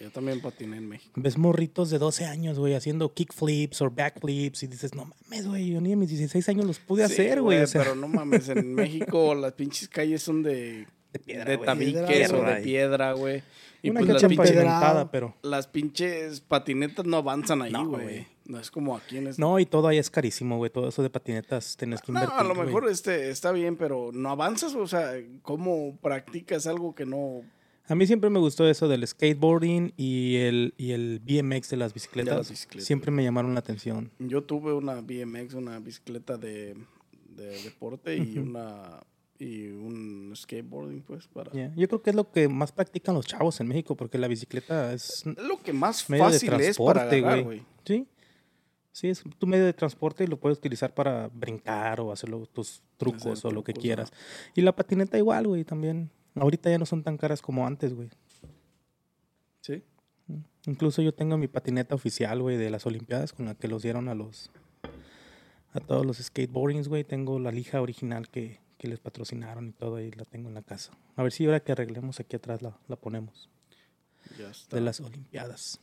Yo también patiné en México. Ves morritos de 12 años, güey, haciendo kickflips o backflips y dices, no mames, güey, yo ni a mis 16 años los pude Sí, hacer, güey. O sea, Pero no mames, en México las pinches calles son de, de piedra, de tabiques o de piedra, güey. Y Una pues las pinches, pero... las pinches patinetas no avanzan ahí, No, güey. No, es como aquí en este. No, y todo ahí es carísimo, güey. Todo eso de patinetas tienes que No, invertir, a lo mejor este está bien, pero no avanzas, o sea, ¿cómo practicas algo que no A mí siempre me gustó eso del skateboarding y el, y el BMX de las bicicletas. bicicletas. Siempre me llamaron la atención. Yo tuve una BMX, una bicicleta de, de deporte y una y un skateboarding, pues, para... Yeah. Yo creo que es lo que más practican los chavos en México, porque la bicicleta es Es lo que más fácil es para transporte, agarrar, güey. Sí. Sí, es tu medio de transporte y lo puedes utilizar para brincar o hacer tus trucos Hacer o lo que quieras. Y la patineta igual, güey, también. Ahorita ya no son tan caras como antes, güey. Sí. Incluso yo tengo mi patineta oficial, güey, de las Olimpiadas con la que los dieron a los a todos los skateboardings, güey. Tengo la lija original que, que les patrocinaron y todo ahí la tengo en la casa. A ver si ahora que arreglemos aquí atrás la, la ponemos. Ya está. De las Olimpiadas.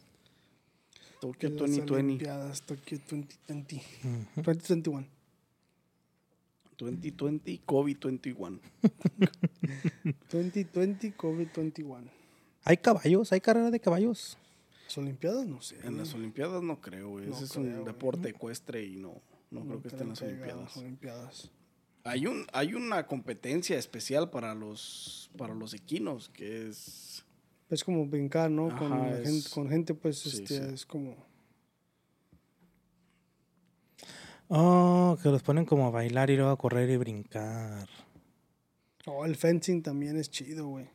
Tokio De las 2020. Olimpiadas, Tokio 2020. 2021. 2020, COVID 21. 2020, COVID-21. ¿Hay caballos? ¿Hay carrera de caballos? Las Olimpiadas, no sé. En las Olimpiadas no creo, güey. No Ese es un güey. deporte ecuestre y no, no, creo que esté en las Olimpiadas. Olimpiadas. Hay, un, hay una competencia especial para los, para los equinos, que es... Es como brincar, ¿no? con, Ajá, la es- gente, con gente, pues, sí, este, sí. es como... Oh, que los ponen como a bailar y luego a correr y brincar. Oh, el fencing también es chido, güey.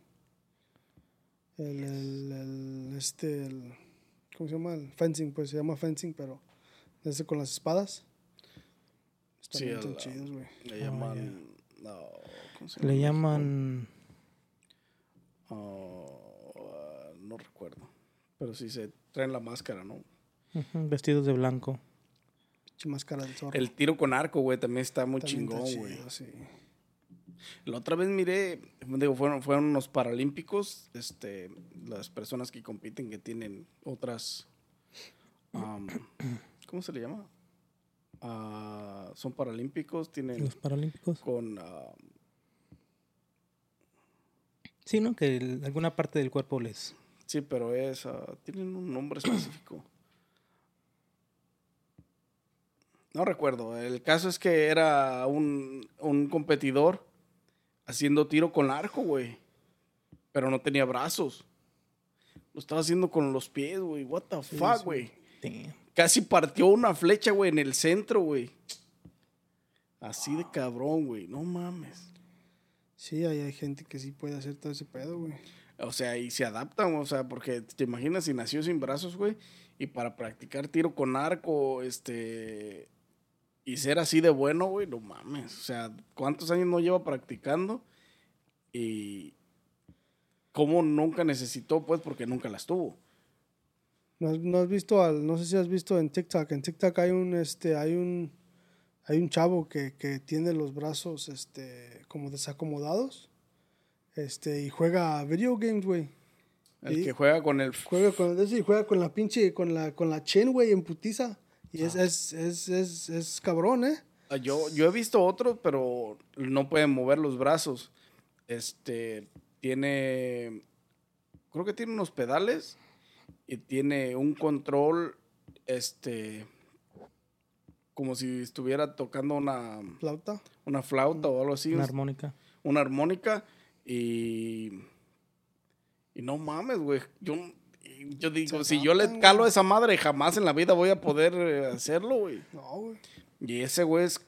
El, el, el, este, el, ¿cómo se llama? El fencing, pues se llama fencing, pero ese con las espadas. Sí, También están el- chidos, güey. Le llaman... no, ¿cómo se Le llama? llaman... Oh, no recuerdo. Pero sí se traen la máscara, ¿no? vestidos de blanco. Pinche máscara del zorro. El tiro con arco, güey, también está muy También chingón, güey. sí. La otra vez miré, digo, fueron, fueron unos paralímpicos, este, las personas que compiten que tienen otras, ¿cómo se le llama? Ah, son paralímpicos, tienen Los paralímpicos. con, ah, Sí, ¿no? Que el- alguna parte del cuerpo les... sí, pero es, ah, tienen un nombre específico. No recuerdo, el caso es que era un, un competidor haciendo tiro con arco, güey, pero no tenía brazos. Lo estaba haciendo con los pies, güey. What the fuck, güey. Casi partió una flecha, güey, en el centro, güey. Así de cabrón, güey. No mames. Sí, ahí hay gente que sí puede hacer todo ese pedo, güey. O sea, y se adaptan, o sea, porque te imaginas si nació sin brazos, güey, y para practicar tiro con arco, este, y ser así de bueno, güey, no mames. O sea, ¿cuántos años no lleva practicando? Y cómo nunca necesitó, pues, porque nunca las tuvo. ¿No has, no has visto al, no sé si has visto en TikTok, en TikTok hay un, este, hay un, hay un chavo que, que tiene los brazos, este, como desacomodados, este, y juega video games, güey. El Sí. que juega con el... Juega con eso y juega con la pinche, con la, con la güey, en putiza. Y Ah. es, es, es, es, es cabrón, ¿eh? Ah, Yo, yo he visto otros, pero no pueden mover los brazos. Este, tiene, creo que tiene unos pedales y tiene un control, este, como si estuviera tocando una, Flauta. una flauta o algo así, Una armónica. una armónica y, y no mames, güey. Yo, yo digo, Se si yo le calo a esa madre, jamás en la vida voy a poder eh, hacerlo, güey. No, güey. Y ese güey es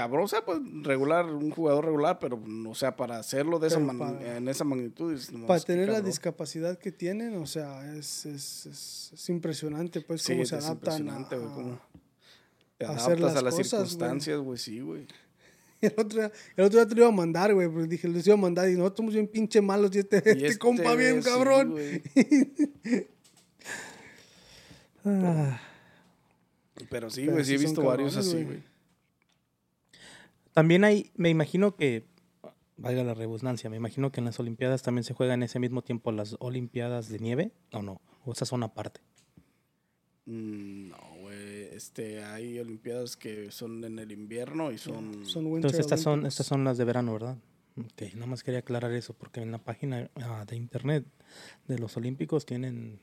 cabrón, o sea, pues regular, un jugador regular, pero, o sea, para hacerlo de esa Pero para- en esa magnitud. es Para tener la discapacidad que tienen, o sea, es, es, es, es impresionante, pues, Sí, cómo se adaptan a, impresionante, güey, cómo te a adaptas hacer las a las cosas, circunstancias, güey, sí, güey. El otro, día- el otro día te lo iba a mandar, güey, porque dije, les iba a mandar y nosotros somos bien pinche malos y este, Y este compa bien sí, cabrón. güey. Ah, Pero sí, Pero güey, sí he visto varios así, güey. También hay, me imagino que, valga la redundancia, me imagino que en las Olimpiadas también se juegan en ese mismo tiempo las Olimpiadas de nieve, ¿o no? ¿O esas son aparte? Mm, No, güey, este, hay olimpiadas que son en el invierno y son... Son Winter Entonces estas son, estas son las de verano, ¿verdad? Ok, nada más quería aclarar eso, porque en la página ah, de internet de los Olímpicos tienen,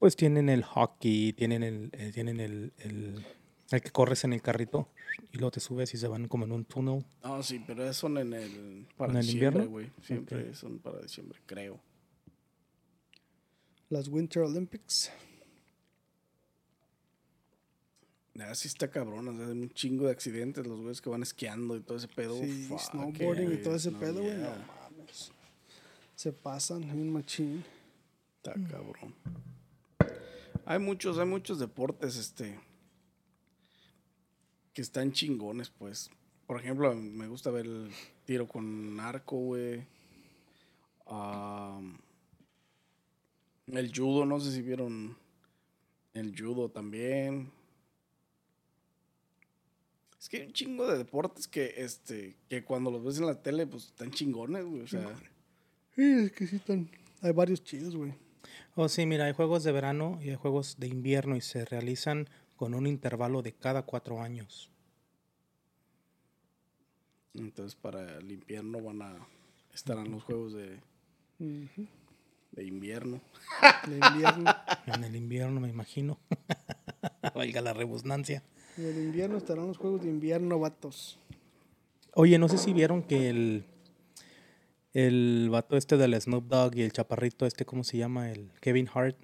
pues tienen el hockey, tienen el, eh, tienen el, el, el que corres en el carrito y luego te subes y se van como en un túnel. No, sí, pero esos son en el... Para ¿En el diciembre, invierno? güey. Siempre son para diciembre, creo. Las Winter Olympics. Nada, sí está cabrón, o sea, hay un chingo de accidentes, los güeyes que van esquiando y todo ese pedo. Sí, fuck, snowboarding y todo ese no, pedo, güey. No mames. Se pasan un machín. Está cabrón. Hay muchos, hay muchos deportes, este, que están chingones, pues. Por ejemplo, me gusta ver el tiro con arco, güey. El judo, no sé si vieron el judo también. Es que hay un chingo de deportes que, este, que cuando los ves en la tele, pues están chingones, güey. O sea, Sí, es que sí están. Hay varios chidos, güey. Oh, sí, mira, hay juegos de verano y hay juegos de invierno y se realizan con un intervalo de cada cuatro años. entonces para el invierno van a estarán los juegos de, de invierno. De invierno. En el invierno, me imagino. Valga la redundancia. En el invierno estarán los juegos de invierno, vatos. Oye, no sé si vieron que el, el vato este del Snoop Dogg y el chaparrito este, ¿cómo se llama? El Kevin Hart.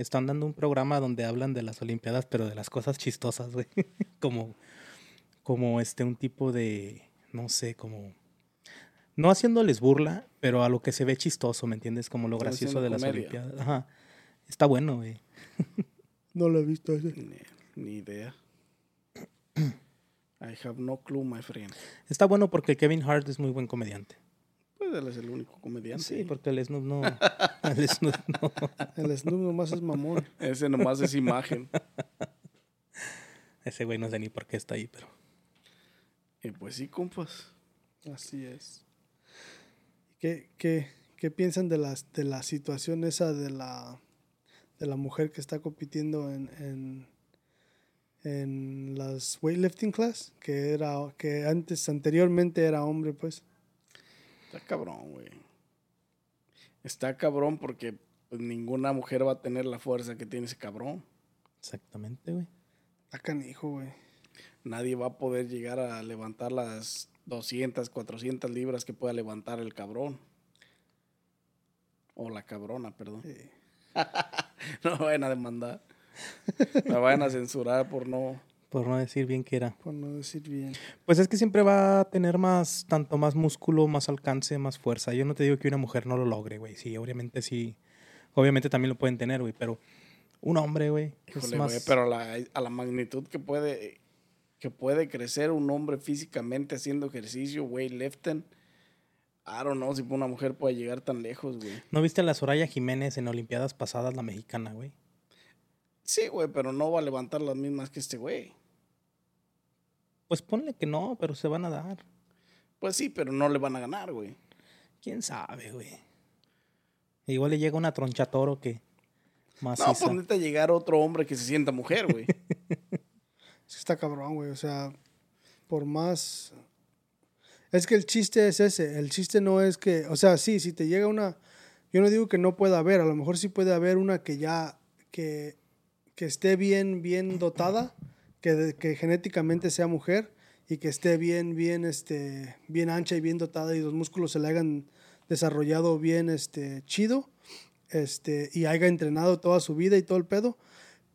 Están dando un programa donde hablan de las Olimpiadas, pero de las cosas chistosas, güey. como, como este, un tipo de, no sé, como... No haciéndoles burla, pero a lo que se ve chistoso, ¿me entiendes? Como lo gracioso de las comedia. Olimpiadas. Ajá. Está bueno, güey. No lo he visto ese. Ni, ni idea. I have no clue, my friend. Está bueno porque Kevin Hart es muy buen comediante. Pues él es el único comediante. Sí, porque el Snoop no. el Snoop no. El Snoop nomás es mamón. Ese nomás es imagen. Ese güey no sé ni por qué está ahí, pero. Y pues sí, compas. Así es. ¿Qué, qué, qué piensan de, las, de la situación esa de la, de la mujer que está compitiendo en, en, en las weightlifting class? Que, era, que antes, anteriormente era hombre, pues. Está cabrón, güey. Está cabrón porque pues, ninguna mujer va a tener la fuerza que tiene ese cabrón. Exactamente, güey. Está canijo, güey. Nadie va a poder llegar a levantar las 200, 400 libras que pueda levantar el cabrón. O la cabrona, perdón. Sí. No me vayan a demandar. Me vayan a censurar por no. Por no decir bien que era. Por no decir bien. Pues es que siempre va a tener más, tanto más músculo, más alcance, más fuerza. Yo no te digo que una mujer no lo logre, güey. Sí, obviamente sí. Obviamente también lo pueden tener, güey. Pero un hombre, güey. Es más... güey, pero la- a la magnitud que puede, que puede crecer un hombre físicamente haciendo ejercicio, güey, lifting. I don't know si una mujer puede llegar tan lejos, güey. ¿No viste a la Soraya Jiménez en Olimpiadas pasadas, la mexicana, güey? Sí, güey, pero no va a levantar las mismas que este güey. Pues ponle que no, pero se van a dar. Pues sí, pero no le van a ganar, güey. ¿Quién sabe, güey? Igual le llega una tronchatoro que... No, Maciza. pues necesita llegar otro hombre que se sienta mujer, güey. Es que está cabrón, güey. O sea, por más. Es que el chiste es ese. El chiste no es que. O sea, sí, si te llega una. Yo no digo que no pueda haber. A lo mejor sí puede haber una que ya. Que, que esté bien, bien dotada. Que, que genéticamente sea mujer. Y que esté bien, bien, este. Bien ancha y bien dotada. Y los músculos se le hayan desarrollado bien, este. Chido. Este. Y haya entrenado toda su vida y todo el pedo.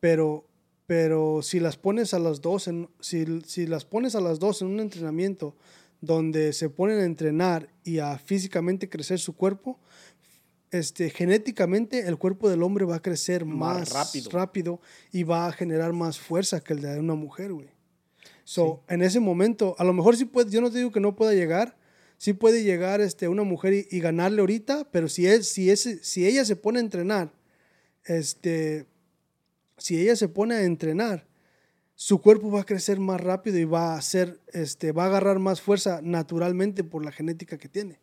Pero pero si las pones a las dos en, si, si las pones a las dos en un entrenamiento donde se ponen a entrenar y a físicamente crecer su cuerpo este genéticamente el cuerpo del hombre va a crecer Más más, rápido. rápido. y va a generar más fuerza que el de una mujer güey so en ese momento a lo mejor sí puede yo no te digo que no pueda llegar sí puede llegar este una mujer y, y ganarle ahorita pero si es si ese si ella se pone a entrenar este si ella se pone a entrenar, su cuerpo va a crecer más rápido y va a hacer, este, va a agarrar más fuerza naturalmente por la genética que tiene.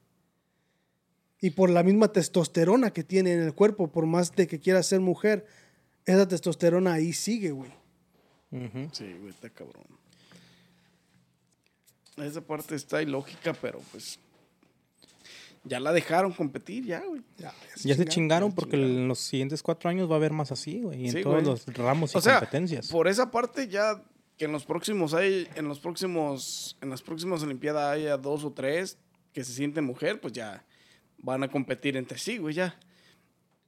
Y por la misma testosterona que tiene en el cuerpo, por más de que quiera ser mujer, esa testosterona ahí sigue, güey. Ujú. Sí, güey, está cabrón. Esa parte está ilógica, pero pues. Ya la dejaron competir, ya, güey. Ya, Ya se chingaron ya porque chingaron. en los siguientes cuatro años va a haber más así, güey. Y en Sí, todos güey. los ramos y O sea, competencias. por esa parte ya que en los próximos hay, en los próximos, en las próximas Olimpiadas haya dos o tres que se sienten mujer, pues ya van a competir entre sí, güey, ya.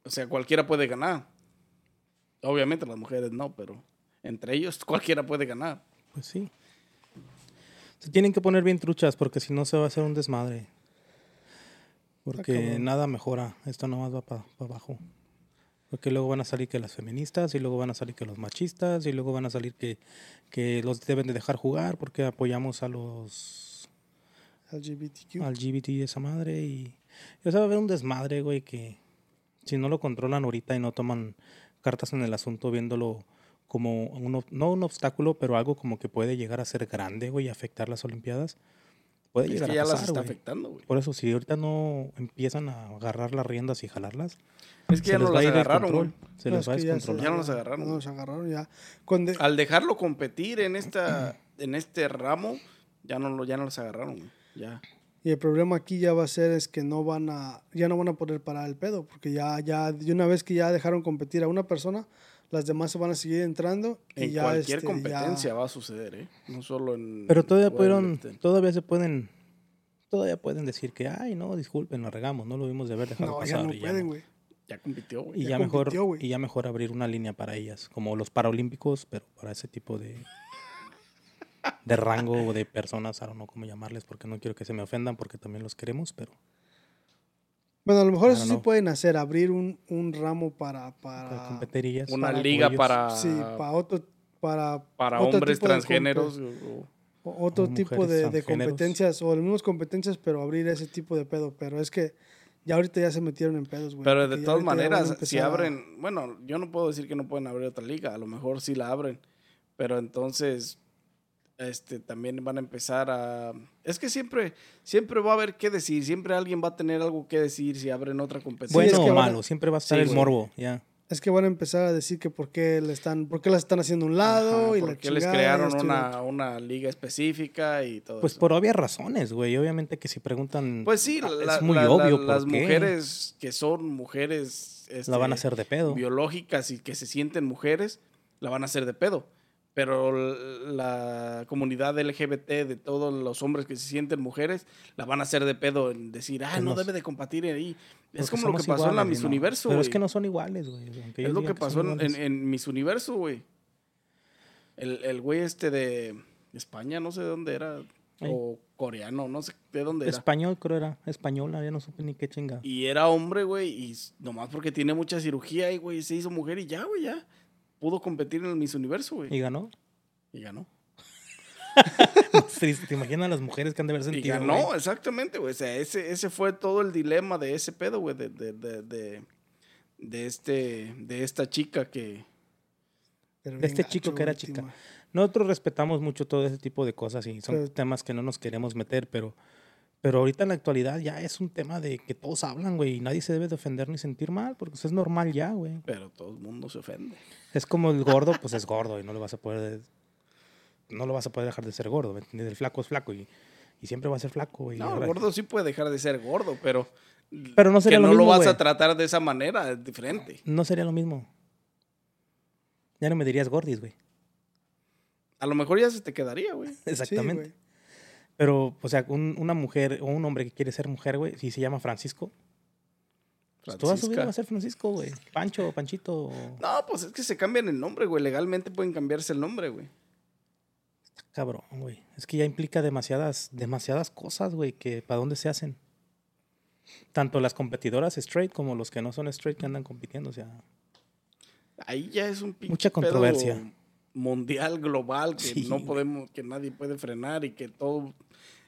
O sea, cualquiera puede ganar. Obviamente las mujeres no, pero entre ellos cualquiera puede ganar. Pues sí. Se tienen que poner bien truchas porque si no se va a hacer un desmadre. Porque nada mejora. Esto nomás va para abajo. Porque luego van a salir que las feministas y luego van a salir que los machistas y luego van a salir que, que los deben de dejar jugar porque apoyamos a los LGBTQ. LGBT y esa madre y, o sea, va a haber un desmadre, güey, que si no lo controlan ahorita y no toman cartas en el asunto viéndolo como un, no un obstáculo, pero algo como que puede llegar a ser grande, güey, y afectar las Olimpiadas, puede Es llegar que ya a las pasar, está güey. afectando, güey. Por eso, si ahorita no empiezan a agarrar las riendas y jalarlas, Es que ya no las agarraron, güey. Se les es va a descontrolar. Ya no los agarraron, No agarraron ya. De- Al dejarlo competir en esta, en este ramo, ya no lo, ya no los agarraron, güey. Ya. Y el problema aquí ya va a ser es que no van a, ya no van a poder parar el pedo, porque ya, ya, de una vez que ya dejaron competir a una persona, las demás se van a seguir entrando y En ya cualquier este, ya- competencia va a suceder, ¿eh? No solo en. Pero todavía pudieron, todavía se pueden todavía pueden decir que, ay, no, disculpen, nos regamos, no lo vimos de haber dejado No, pasar. ya no y pueden, güey. Ya compitió, güey. Y Ya ya, mejor, compitió, güey. y ya mejor abrir una línea para ellas, como los paralímpicos, pero para ese tipo de de rango o de personas, ahora no cómo llamarles, porque no quiero que se me ofendan, porque también los queremos, pero Bueno, a lo mejor I eso sí know. pueden hacer, abrir un, un ramo para, para. Una para liga ellos. para, sí, para otro, para, para otro hombres transgéneros. o- o otro o tipo de, competencias, o las mismas competencias, pero abrir ese tipo de pedo. Pero es que ya ahorita ya se metieron en pedos, güey. Pero de todas maneras, si a- abren, bueno, yo no puedo decir que no pueden abrir otra liga, a lo mejor sí la abren, pero entonces este también van a empezar a es que siempre siempre va a haber qué decir, siempre alguien va a tener algo que decir si abren otra competencia. Bueno es que o a- malo, siempre va a estar Sí, el güey. morbo, ya. Es que van a empezar a decir que por qué le están, por qué las están haciendo a un lado Ajá, y la porque les crearon una, una liga específica y todo Pues eso. por obvias razones, güey. Obviamente que si preguntan. Pues sí, ah, la- es muy la- la- obvio. ¿por las qué? mujeres que son mujeres este, la van a hacer de pedo. biológicas y que se sienten mujeres, la van a hacer de pedo. Pero la comunidad LGBT de todos los hombres que se sienten mujeres, la van a hacer de pedo en decir, ah, no debe de competir ahí. Es como lo que pasó en la Miss ¿no? Universo, Pero es que no son iguales, güey. Es lo que pasó en, en, Miss Universo, güey. El, el güey este de España, no sé de dónde era, o coreano, no sé de dónde era. Español, creo era. Española, ya no supe ni qué chinga. Y era hombre, güey, y nomás porque tiene mucha cirugía y, güey, se hizo mujer y ya, güey, ya. Pudo competir en el Miss Universo, güey. Y ganó. Y ganó. ¿Te imaginas las mujeres que han de haber Y sentido? ganó, güey? exactamente, güey. O sea, ese, ese fue todo el dilema de ese pedo, güey, de, de, de, de, de este, de esta chica que... De este chico que era última. chica. Nosotros respetamos mucho todo ese tipo de cosas y son Pero- temas que no nos queremos meter, pero, pero ahorita en la actualidad ya es un tema de que todos hablan, güey, y nadie se debe de ofender ni sentir mal, porque eso es normal ya, güey. Pero todo el mundo se ofende. Es como el gordo, pues es gordo y no lo vas a poder, no lo vas a poder dejar de ser gordo, ¿me entiendes? El flaco es flaco y, y siempre va a ser flaco, güey. No, Ahora- el gordo sí puede dejar de ser gordo, pero... Pero no sería que lo no lo vas güey. a tratar de esa manera, es diferente. No sería lo mismo. Ya no me dirías gordis, güey. A lo mejor ya se te quedaría, güey. Exactamente. Sí, güey. Pero, o sea, un- una mujer o un hombre que quiere ser mujer, güey, si se llama Francisco, pues toda su vida va a ser Francisco, güey. Pancho, Panchito. No, pues es que se cambian el nombre, güey. Legalmente pueden cambiarse el nombre, güey. Cabrón, güey. Es que ya implica demasiadas, demasiadas cosas, güey, que para dónde se hacen. Tanto las competidoras straight como los que no son straight que andan compitiendo, o sea. Ahí ya es un pinche Mucha controversia. mundial, global, que Sí, no podemos, que nadie puede frenar y que todo,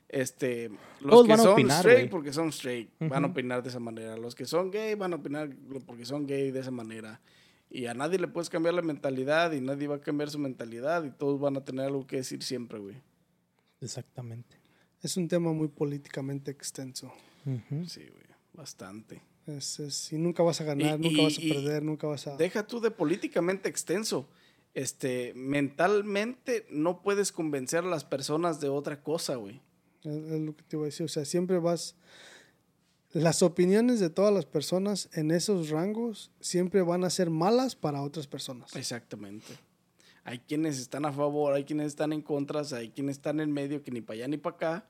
este, los Todos que van a son opinar, straight porque son straight, van a opinar de esa manera. Los que son gay van a opinar porque son gay de esa manera. Y a nadie le puedes cambiar la mentalidad y nadie va a cambiar su mentalidad y todos van a tener algo que decir siempre, güey. Exactamente. Es un tema muy políticamente extenso. Sí, güey, bastante. Es, es- y nunca vas a ganar, Y- nunca y- vas a y- perder, nunca vas a... Deja tú de políticamente extenso. Este, mentalmente no puedes convencer a las personas de otra cosa, güey. Es, lo que te iba a decir. O sea, siempre vas. Las opiniones de todas las personas en esos rangos siempre van a ser malas para otras personas. Exactamente. Hay quienes están a favor, hay quienes están en contra, hay quienes están en medio que ni para allá ni para acá.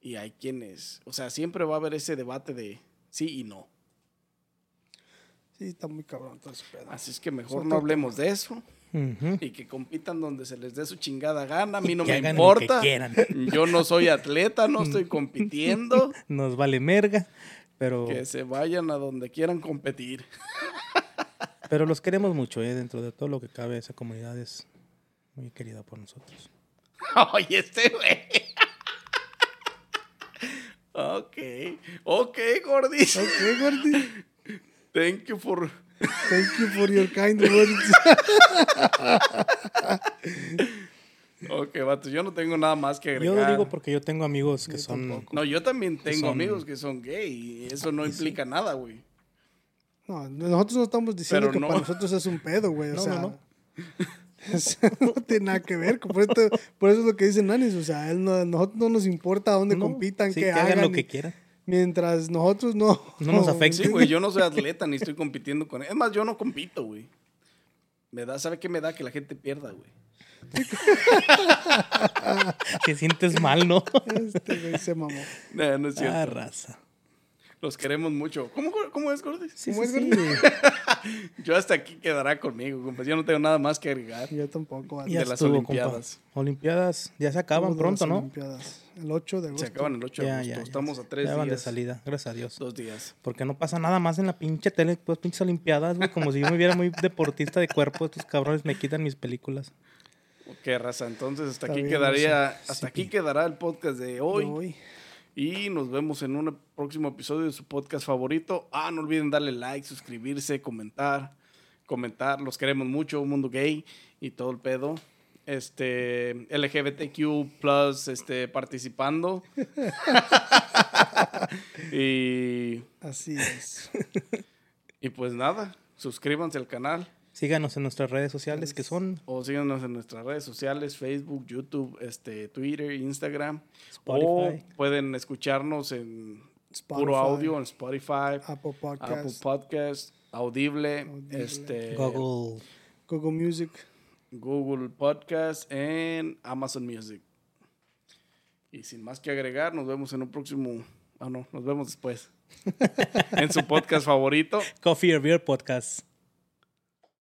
Y hay quienes, o sea, siempre va a haber ese debate de sí y no. Sí, está muy cabrón todo ese pedo. Así es que mejor Son no hablemos de eso Y que compitan donde se les dé su chingada gana. A mí Y no me importa. Yo no soy atleta, no estoy compitiendo. Nos vale merga, pero, Que se vayan a donde quieran competir. pero los queremos mucho, ¿eh? Dentro de todo lo que cabe, esa comunidad es muy querida por nosotros. Oye, este güey. ok. Ok, gordis. Ok, Gordy. Thank you for. Thank you for your kind words. Ok, vato, yo no tengo nada más que Yo agregar. lo digo porque yo tengo amigos que Yo son... tampoco. No, yo también tengo son- amigos que son gay y eso no implica nada, güey. No, nosotros no estamos diciendo Pero que no. para nosotros es un pedo, güey. O sea, no, no. tiene nada que ver. Por, esto- por eso es lo que dicen Nanis. O sea, él no, a nosotros no nos importa dónde No, compitan, sí, qué que hagan hagan. lo que quieran. Mientras nosotros no. No nos afecte. Sí, güey, yo no soy atleta ni estoy compitiendo con Es más, yo no compito, güey. Me da, ¿sabe qué me da? Que la gente pierda, güey. Te sientes mal, ¿no? Este güey se mamó. No, no es cierto. Ah, raza. Los queremos mucho. ¿Cómo, cómo es, Gordy? Sí, ¿Cómo sí, es, sí. Yo hasta aquí quedará conmigo, compa. Yo no tengo nada más que agregar. Yo tampoco. de las estuvo, Olimpiadas. compa. Olimpiadas ya se acaban pronto, las ¿no? Olimpiadas. El 8 de agosto. Se acaban el 8 de Ya, agosto. ya, ya. Estamos a tres Ya van de días. salida, gracias a Dios. Dos días. Porque no pasa nada más en la pinche tele, pues pinches olimpiadas, güey. Como si yo me viera muy deportista de cuerpo. Estos cabrones me quitan mis películas. Ok, raza. Entonces, hasta Está aquí bien, quedaría. Hasta aquí quedará el podcast de hoy. De hoy. Y nos vemos en un próximo episodio de su podcast favorito. Ah, no olviden darle like, suscribirse, comentar. Comentar. Los queremos mucho. Mundo gay y todo el pedo. Este. LGBTQ plus este, participando. y. Así es. Y pues nada. Suscríbanse al canal. Síganos en nuestras redes sociales que son O síganos en nuestras redes sociales, Facebook, YouTube, este, Twitter, Instagram. Spotify. O pueden escucharnos en Spotify, puro audio en Spotify, Apple Podcast, Apple Podcast, Audible, Audible. este, Google. Google Music. Google Podcast, en Amazon Music. Y sin más que agregar, nos vemos en un próximo. Ah, no, nos vemos después. en su podcast favorito. Coffee or Beer Podcast.